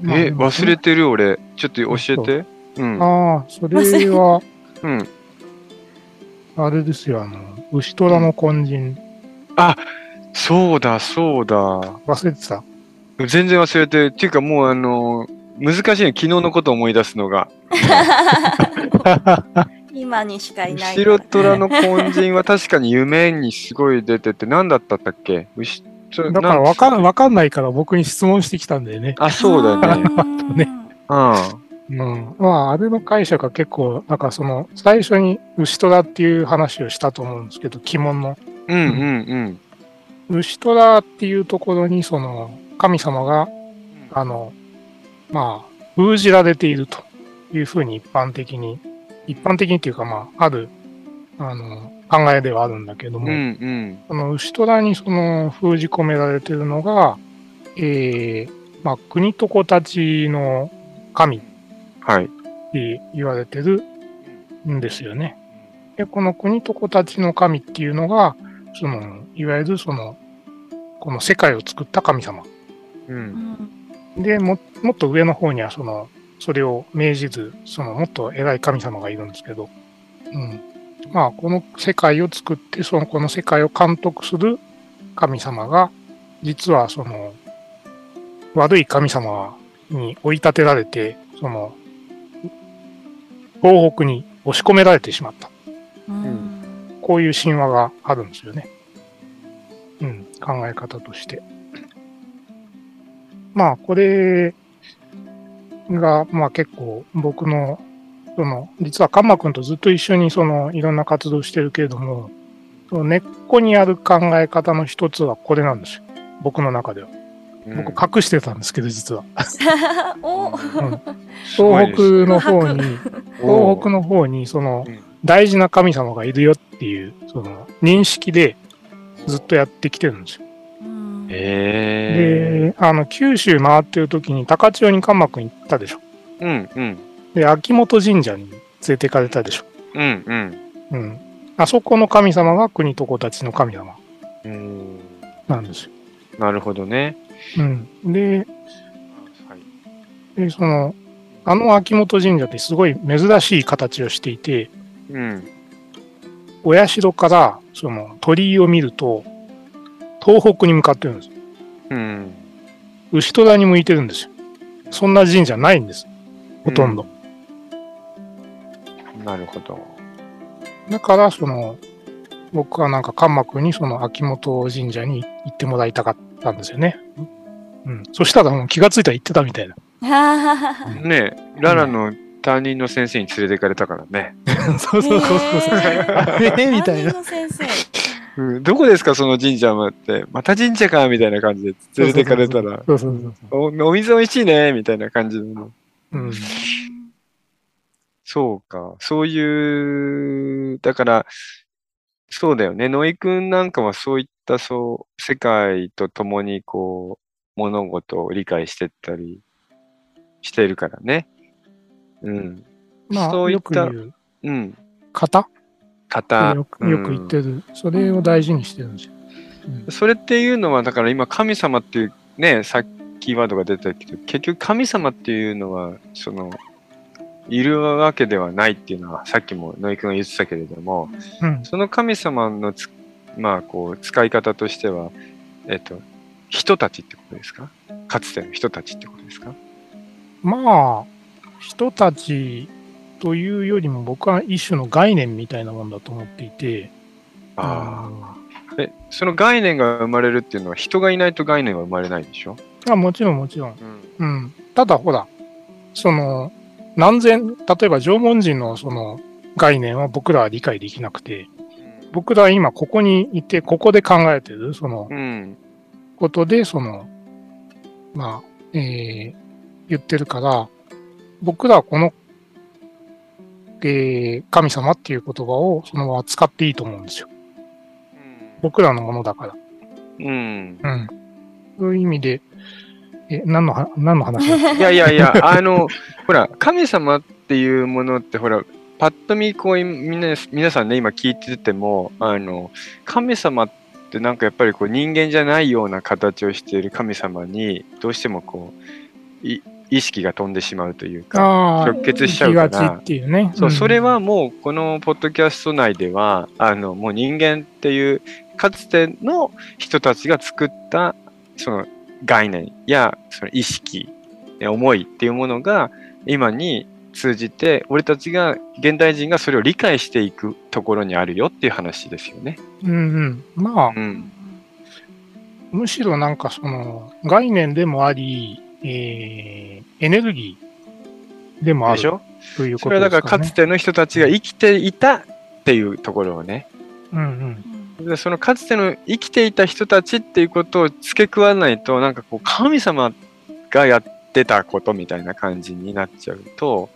まあえ、忘れてる？俺。ちょっと教えて。うん。ああ、それは、うん。あれですよ、あの、牛虎の根人、そうだ、そうだ。忘れてた。全然忘れてる。っていうかもうあの、難しいね。昨日のことを思い出すのが。今にしかいない後ろ虎の根人は 確かに夢にすごい出てて、何だったんだっけ？牛ちょだからなんわかんわかんないから僕に質問してきたんだよね。あ、そうだよね。ねうん。うん。まあ、あれの解釈は結構、なんかその、最初に牛虎っていう話をしたと思うんですけど、鬼門の。うんうん牛虎っていうところに、その、神様が、あの、まあ、封じられているというふうに一般的に、一般的にっていうか、まあ、ある、あの、考えではあるんだけどうん。も、うんうん。その牛虎にその封じ込められているのが、えー、まあ、国と子たちの神っはい。て言われてるんですよね。で、この国と子たちの神っていうのが、その、いわゆるその、この世界を作った神様。う。うんんで、も、もっと上の方にはその、それを命じず、そのもっと偉い神様がいるんですけど、うん。まあ、この世界を作って、その、この世界を監督する神様が、実はその、悪い神様に追い立てられて、その、東北に押し込められてしまった。うんこういう神話があるんですよね。うん、考え方として。まあ、これが、まあ結構僕の、その、実はカンマ君とずっと一緒にその、いろんな活動してるけれども、その根っこにある考え方の一つはこれなんですよ。僕の中では。僕隠してたんですけど、実は。お 東北の方に、東北の方に、そのうん、大事な神様がいるよっていう、その、認識でずっとやってきてるんですよ。え。で、あの、九州回ってる時に高千穂に関幕行ったでしょ。うんうん。で、秋元神社に連れて行かれたでしょ。うんうん。うん。あそこの神様が国と子たちの神様うん。なんですよ。なるほどね。うん。で、はい。でその、あの秋元神社ってすごい珍しい形をしていて、うん。お社からその鳥居を見ると、東北に向かってるんですよ。うん。牛虎に向いてるんですよ。そんな神社ないんです。ほとんど。なるほど。だから、その、僕はなんか関幕にその秋元神社に行ってもらいたかったんですよね。うん。そしたらもう気がついたら行ってたみたいな。はははねえ、ララの担任の先生に連れて行かれたからね。そうそうそうそう。へえみたいな担任の先生。うん、どこですか、その神社はって。また神社かみたいな感じで連れて行かれたら。おお水美味しいねみたいな感じの。うん。そうか。そういう、だから、そうだよね。野井くんなんかはそういった、そう、世界と共にこう、物事を理解してったりしてるからね。うん。まあ、よそういったく言う、うん。型？方。よく言ってる。それを大事にしてるんですよ。うんそれっていうのは、だから今、神様っていうね、さっきキーワードが出たけど、結局神様っていうのは、その、いるわけではないっていうのは、さっきも野井くんが言ってたけれども、うん。その神様のつ、まあ、こう、使い方としては、えっと、人たちってことですか？かつての人たちってことですか？まあ、人たちというよりも僕は一種の概念みたいなもんだと思っていて、ああ。え、その概念が生まれるっていうのは、人がいないと概念は生まれないでしょ？あもちろんもちろん。うん。うん。ただほら、その、何千、例えば縄文人のその概念は僕らは理解できなくて、僕らは今ここにいて、ここで考えてる、そのうん。ことで、その、まあ、えー言ってるから、僕らはこの、えー神様っていう言葉をそのまま使っていいと思うんですよ。僕らのものだから。うん。うん。そういう意味で、え、何のは、何の話？いやいやいや、あの、ほら、神様っていうものって、ほら、パッと見、こう、みんな、皆さんね、今聞いてても、あの、神様ってなんかやっぱりこう人間じゃないような形をしている神様に、どうしてもこう、い意識が飛んでしまうというか、直結しちゃうからっ。ていうね。そう、んそれはもうこのポッドキャスト内では、あの、もう人間っていう、かつての人たちが作った、その概念や、その意識、え思いっていうものが、今に通じて、俺たちが、現代人がそれを理解していくところにあるよっていう話ですよね。うんうん。まあ、うん。むしろなんかその、概念でもあり、えー、エネルギーでもあるでしょ？というそれはだことですかね。からかつての人たちが生きていたっていうところをね、うんうん。でそのかつての生きていた人たちっていうことを付け加わらないと、なんかこう神様がやってたことみたいな感じになっちゃうと、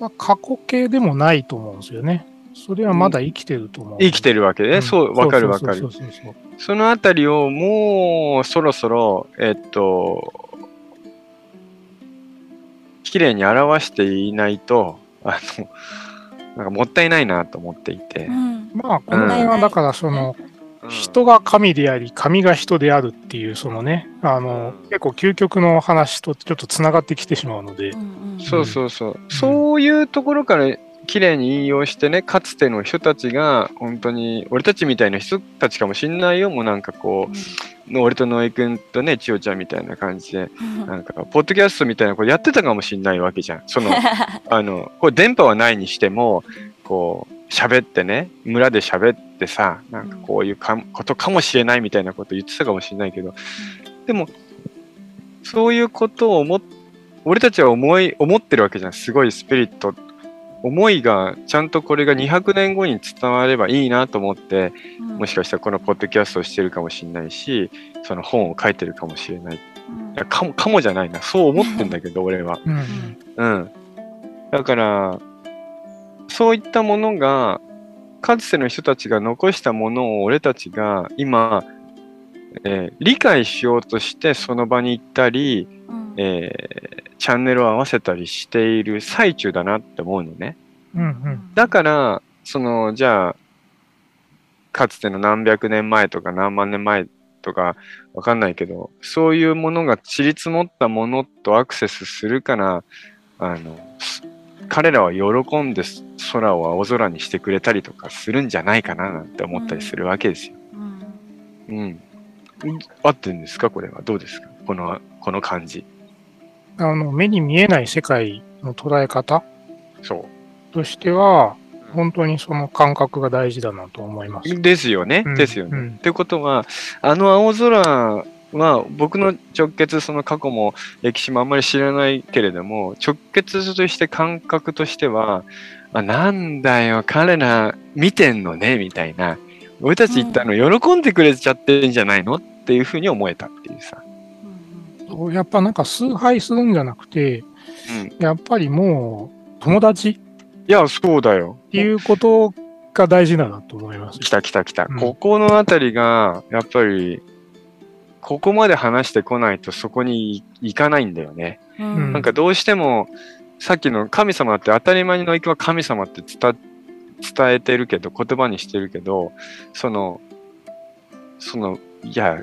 まあ、過去形でもないと思うんですよね。それはまだ生きてると思う。生きてるわけで、うんそう、わかるわかるそのあたりをもうそろそろ、えっと、綺麗に表していないと、あの、なんかもったいないなと思っていて。う。ん。まあ、この辺はだからその、うん。人が神であり、神が人であるっていう、そのね、あの、うん。結構究極の話とちょっとつながってきてしまうので。う、んうんそうそうそう。そういうところから綺麗に引用してね、かつての人たちが、本当に、俺たちみたいな人たちかもしんないよ、もうなんかこう、俺と野井くんとね、千代ちゃんみたいな感じで、うんなんか、ポッドキャストみたいなことやってたかもしんないわけじゃん。その、あの、これ電波はないにしても、こう、喋ってね、村で喋ってさ、なんかこういうかことかもしれないみたいなこと言ってたかもしれないけど、でも、そういうことを思っ、俺たちは思い、思ってるわけじゃん。すごいスピリット。思いが、ちゃんとこれが200年後に伝わればいいなと思って、もしかしたらこのポッドキャストをしてるかもしれないし、その本を書いてるかもしれない。いやかも、かもじゃないな。そう思ってんだけど、俺は。うんうんうん。だから、そういったものが、かつての人たちが残したものを俺たちが今、えー理解しようとしてその場に行ったり、うんえーチャンネルを合わせたりしている最中だなって思うのね。うんうんだから、その、じゃあ、かつての何百年前とか何万年前とかわかんないけど、そういうものが散り積もったものとアクセスするから、あの、す彼らは喜んで空を青空にしてくれたりとかするんじゃないかななんて思ったりするわけですよ。うんうん。合ってるんですか？これは。どうですか？この、この感じ。あの、目に見えない世界の捉え方そう。としては、本当にその感覚が大事だなと思います。ですよね。うんですよね。うんってことは、あの青空は僕の直結、その過去も歴史もあんまり知らないけれども、直結として感覚としては、あなんだよ、彼ら見てんのね、みたいな。俺たち言ったの喜んでくれちゃってんじゃないの？っていうふうに思えたっていうさ。うんやっぱなんか崇拝するんじゃなくて、うん。やっぱりもう友達っいや、そうだよ。ていうことが大事だなと思います。来た来た来た。うんここのあたりが、やっぱり、ここまで話してこないとそこに行かないんだよね。うんうんなんかどうしても、さっきの神様って当たり前にの行くは神様って伝伝えてるけど、言葉にしてるけど、その、その、いや、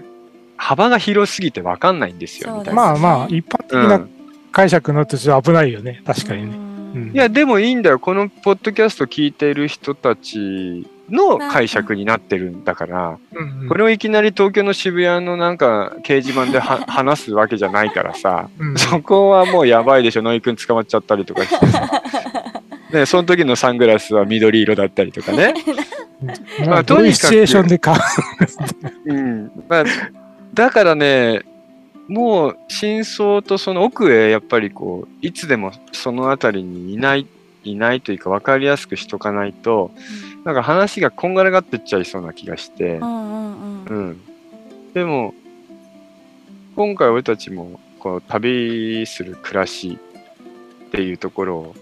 幅が広すぎて分かんないんですよ。まあまあ、一般的う。なん解釈のとっと危ないよね。確かにね。うんいや、でもいいんだよ。このポッドキャスト聞いてる人たちの解釈になってるんだから、うんうんこれをいきなり東京の渋谷のなんか掲示板では 話すわけじゃないからさ、うんそこはもうやばいでしょ、ノイ君捕まっちゃったりとかしてさ。ね、その時のサングラスは緑色だったりとかね。ま まあ、あとにかくどういうシチュエーションでか。うん。まあ、だからね、もう真相とその奥へやっぱりこう、いつでもそのあたりにいない、いないというか分かりやすくしとかないと、なんか話がこんがらがってっちゃいそうな気がしてう、んうんううんん。でも、今回俺たちもこう旅する暮らしっていうところを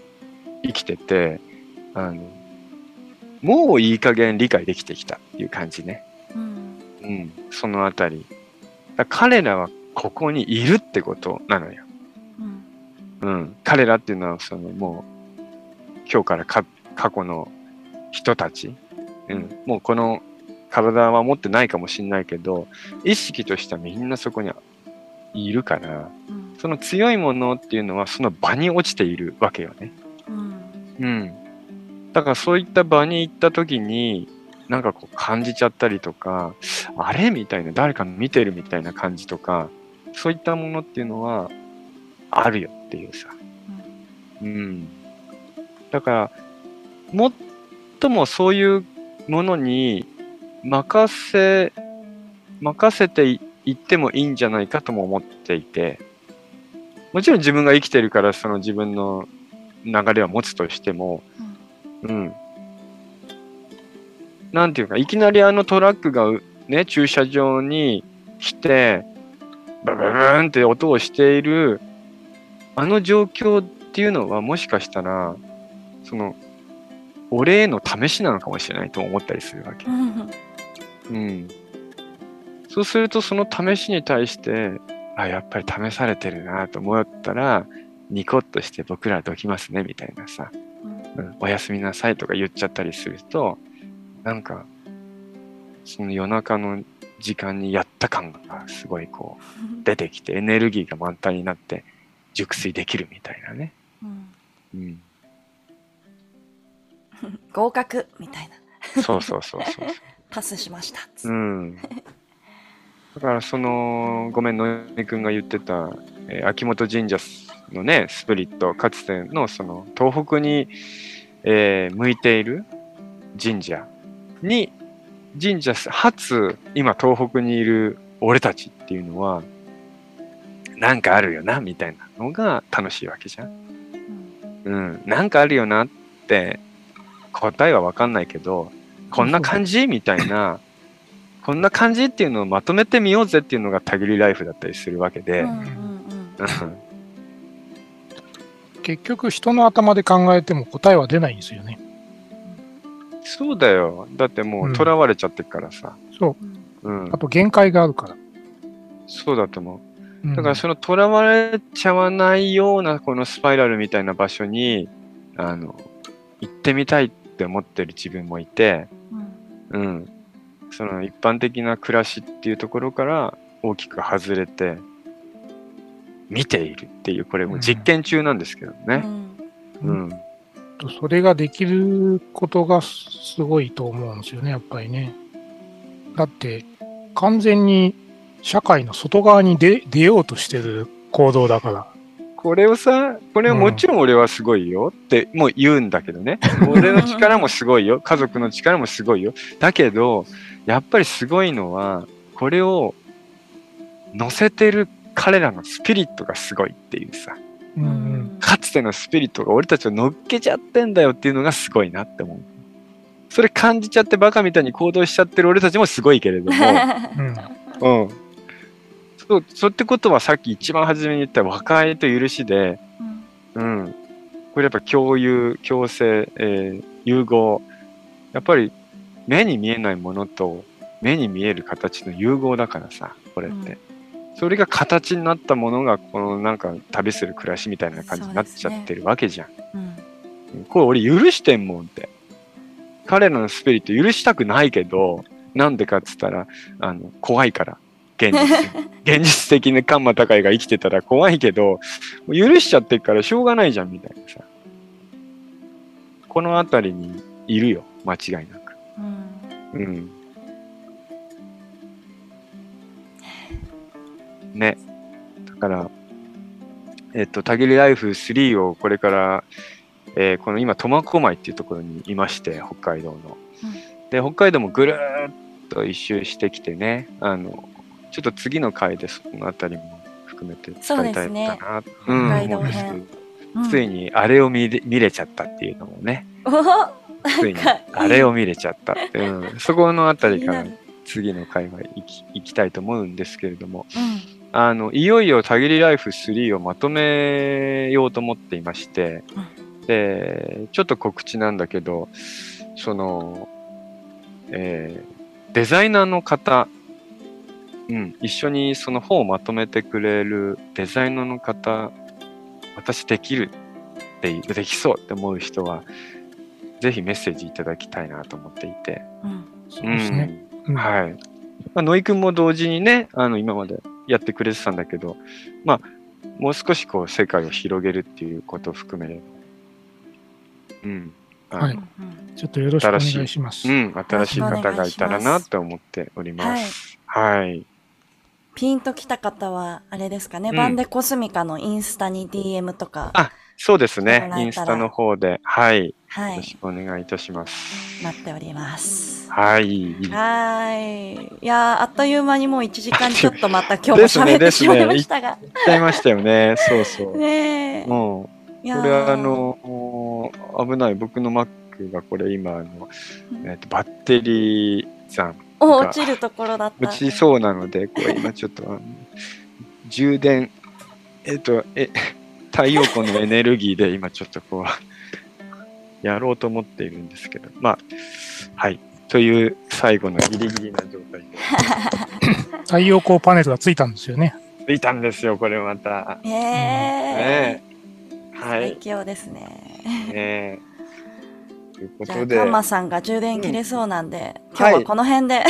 生きてて、あの、もういい加減理解できてきたっていう感じね。うんうん、そのあたり。だ彼らはここにいるってことなのよ。うんうん。彼らっていうのは、そのもう、今日からか過去の人たち。うん。もうこの体は持ってないかもしれないけど、意識としてはみんなそこにいるから、うんその強いものっていうのはその場に落ちているわけよね。うん。うん。だからそういった場に行った時に、なんかこう感じちゃったりとか、あれ？みたいな、誰か見てるみたいな感じとか、そういったものっていうのはあるよっていうさ。うん。だから、もっともそういうものに任せ、任せていいってもいいんじゃないかとも思っていて、もちろん自分が生きてるからその自分の流れは持つとしても、うん。なんていうか、いきなりあのトラックがうね、駐車場に来て、ブブブーンって音をしている、あの状況っていうのはもしかしたら、その、俺への試しなのかもしれないと思ったりするわけう。ん。うん。そうすると、その試しに対して、あ、やっぱり試されてるなと思ったら、ニコッとして僕らどきますね、みたいなさ。うん、おやすみなさいとか言っちゃったりすると、なんか、その夜中の時間にやった感がすごいこう 出てきて、エネルギーが満タンになって熟睡できるみたいなね。うんうん。合格みたいな。そうそうそうそう。パスしました。うん。だからその、ごめん、野井くんが言ってた、えー秋元神社のね、スプリット、かつてのその東北に、えー向いている神社に、神社初、今東北にいる俺たちっていうのは、なんかあるよな、みたいなのが楽しいわけじゃん。うん。うん、なんかあるよなって答えはわかんないけど、こんな感じ？みたいな、こんな感じっていうのをまとめてみようぜっていうのがたぎりライフだったりするわけで、うんうん。うん。結局人の頭で考えても答えは出ないんですよね。そうだよ。だってもううん囚われちゃってるからさ。そう。うんうんあ。と限界があるから。そうだと思うんう。だからその囚われちゃわないようなこのスパイラルみたいな場所に、あの、行ってみたいって思ってる自分もいて、うんうん。その一般的な暮らしっていうところから大きく外れて、見ているっていう、これも実験中なんですけどね。うんうん。とそれができることがすごいと思うんですよね、やっぱりね。だって、完全に社会の外側に出出ようとしてる行動だから。これをさ、これはもちろん俺はすごいよってもう言うんだけどね。俺の力もすごいよ。家族の力もすごいよ。だけど、やっぱりすごいのは、これを乗せてる彼らのスピリットがすごいっていうさ。うんうん。かつてのスピリットが俺たちを乗っけちゃってんだよっていうのがすごいなって思う。それ感じちゃってバカみたいに行動しちゃってる俺たちもすごいけれども、うん。うん。そう、そうってことはさっき一番初めに言った和解と許しで、うんうん。これやっぱ共有、共生、えー融合。やっぱり目に見えないものと目に見える形の融合だからさ、これって。それが形になったものが、このなんか旅する暮らしみたいな感じになっちゃってるわけじゃん。うんこれ俺許してんもんって。彼らのスピリット許したくないけど、なんでかっつったら、あの、怖いから。現実。現実的にカンマ高いが生きてたら怖いけど、許しちゃってるからしょうがないじゃんみたいなさ。この辺りにいるよ。間違いなく。うんうん。ね。だから、えっと、たぎりライフ3をこれから、えーこの今、苫小牧っていうところにいまして、北海道の。で、北海道もぐるーっと一周してきてね、あの、ちょっと次の回でそのあたりも含めて伝えたいかな。北うん海道思うんです編ついにあれを見れ見れちゃったっていうのもね、おついにあれを見れちゃったって、う。ん、そこのあたりから次の回は行き行きたいと思うんですけれども、うんあの、いよいよたぎりライフ3をまとめようと思っていまして、で、ちょっと告知なんだけど、その、えーデザイナーの方、うん、一緒にその本をまとめてくれるデザイナーの方、私できるっていう、できそうって思う人は、ぜひメッセージいただきたいなと思っていて。うんそうですね。うんうんはい。まあ、野井くんも同時にね、あの、今までやってくれてたんだけど、まあ、もう少しこう世界を広げるっていうことを含めれば、うん。はいちょっとよろしくお願いします。うん、新しい方がいたらなと思っております。はい。ピンときた方は、あれですかね、うんバンデコスミカのインスタに DM とか、あそうですねインスタの方で、はい。はいよろし、くお願いいたします。待っております。はい。はーい。いやー、あっという間にもう1時間ちょっとまた今日も喋ってしまいましたが。言っちゃいましたよね。そうそう。ねえ。もう、これはあ、の、危ない。僕の Mac がこれ今、あの、えっと、バッテリー残お落ちるところだった。落ちそうなので、これ今ちょっと、充電、えっと、え、太陽光のエネルギーで今ちょっとこう、やろうと思っているんですけど、まあ、はい。という最後のギリギリな状態で。太陽光パネルがついたんですよね。ついたんですよ、これまた。えねえ最はい。強ですね。ねというこじゃあ、とで、カンマさんが充電切れそうなんで、今日はこの辺で、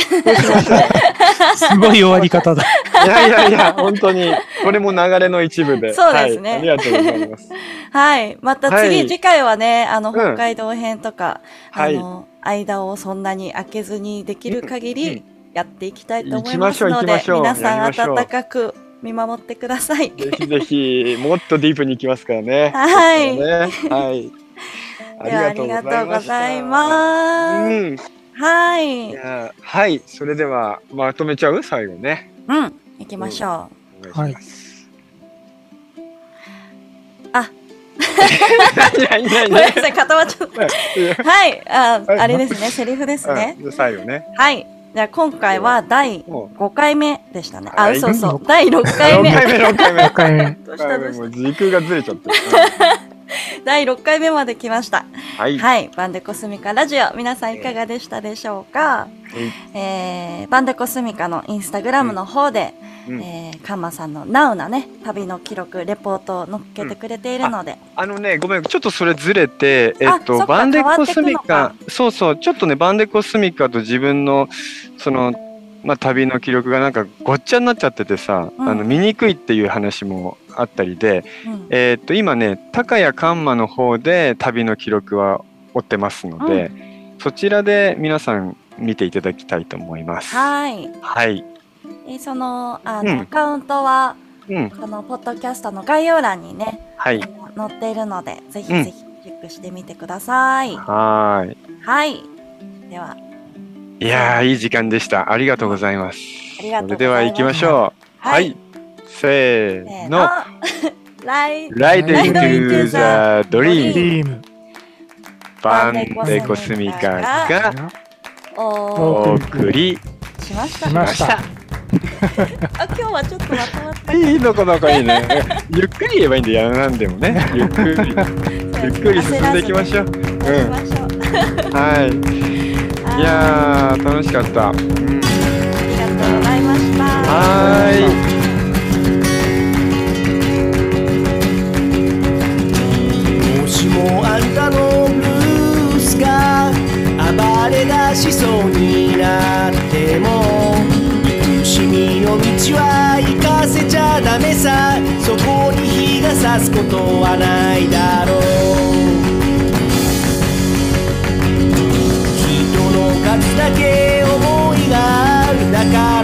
すごい終わり方だ。いやいやいや、本当に、これも流れの一部で。そうですねはい、ありがとうございます。はい。また次、はい次回はね、あの、ん北海道編とか、はいあの、間をそんなに開けずにできる限うんりやっていきたいと思いますので皆さん温かく見守ってください。ぜひぜひ、もっとディープに行きますからね。はいねはい。では、ありがとうございす。ます。うん。はいはい。それでは、まとめちゃう？最後ね。うん。行きましょお願いします。あ。何何う。何ごめんなさい、固まっちゃった。はい。あ、はいあれですね、セリフですね。うん最後ね。はい。じゃあ、今回は第も5回目でしたね。あ、はい嘘嘘。第6う、回目。6回目、6回目。6回目。どうしたどう時空がずれちゃってる。第6回目まで来ました。はい。はい。バンデコスミカラジオ。皆さんいかがでしたでしょうか、えー、バンデコスミカのインスタグラムの方で、うんえー、カンマさんのナウなね、旅の記録、レポートを載っけてくれているので、あのね、ごめん、ちょっとそれずれて、えっと、バンデコスミカそうそう、ちょっとね、バンデコスミカと自分の、その、まあ、旅の記録がなんかごっちゃになっちゃっててさ、うんあの、見にくいっていう話もあったりで、うん。えっと、今ね、高谷カンマの方で旅の記録は追ってますので、そちらで皆さん見ていただきたいと思います。はい。はい。えーその、あの、うんアカウントは、うん。このポッドキャストの概要欄にね、はい。載っているので、ぜひぜひチェックしてみてください。はーい。はい。では、いやー、いい時間でした。ありがとうございます。ありがとうそございますれでは行きましょう。ははいい。せせーーの。ライ Ride into the ド Dream リーム。バンデコスミカがおお送りしましたしました。あ、今日はちょっとまとまった。いいのかなかいいね。ゆっくり言えばいいんで、やらなんでもね。ゆっくり、ゆっくり進んでいきましょう。う。行きましょう。はい。いやー、楽しかった。うんありがとうございました。はーい。あんたのブルースが暴れ出しそうになっても。憎しみの道は行かせちゃダメさ。そこに日が差すことはないだろう。人の数だけ思いがある。中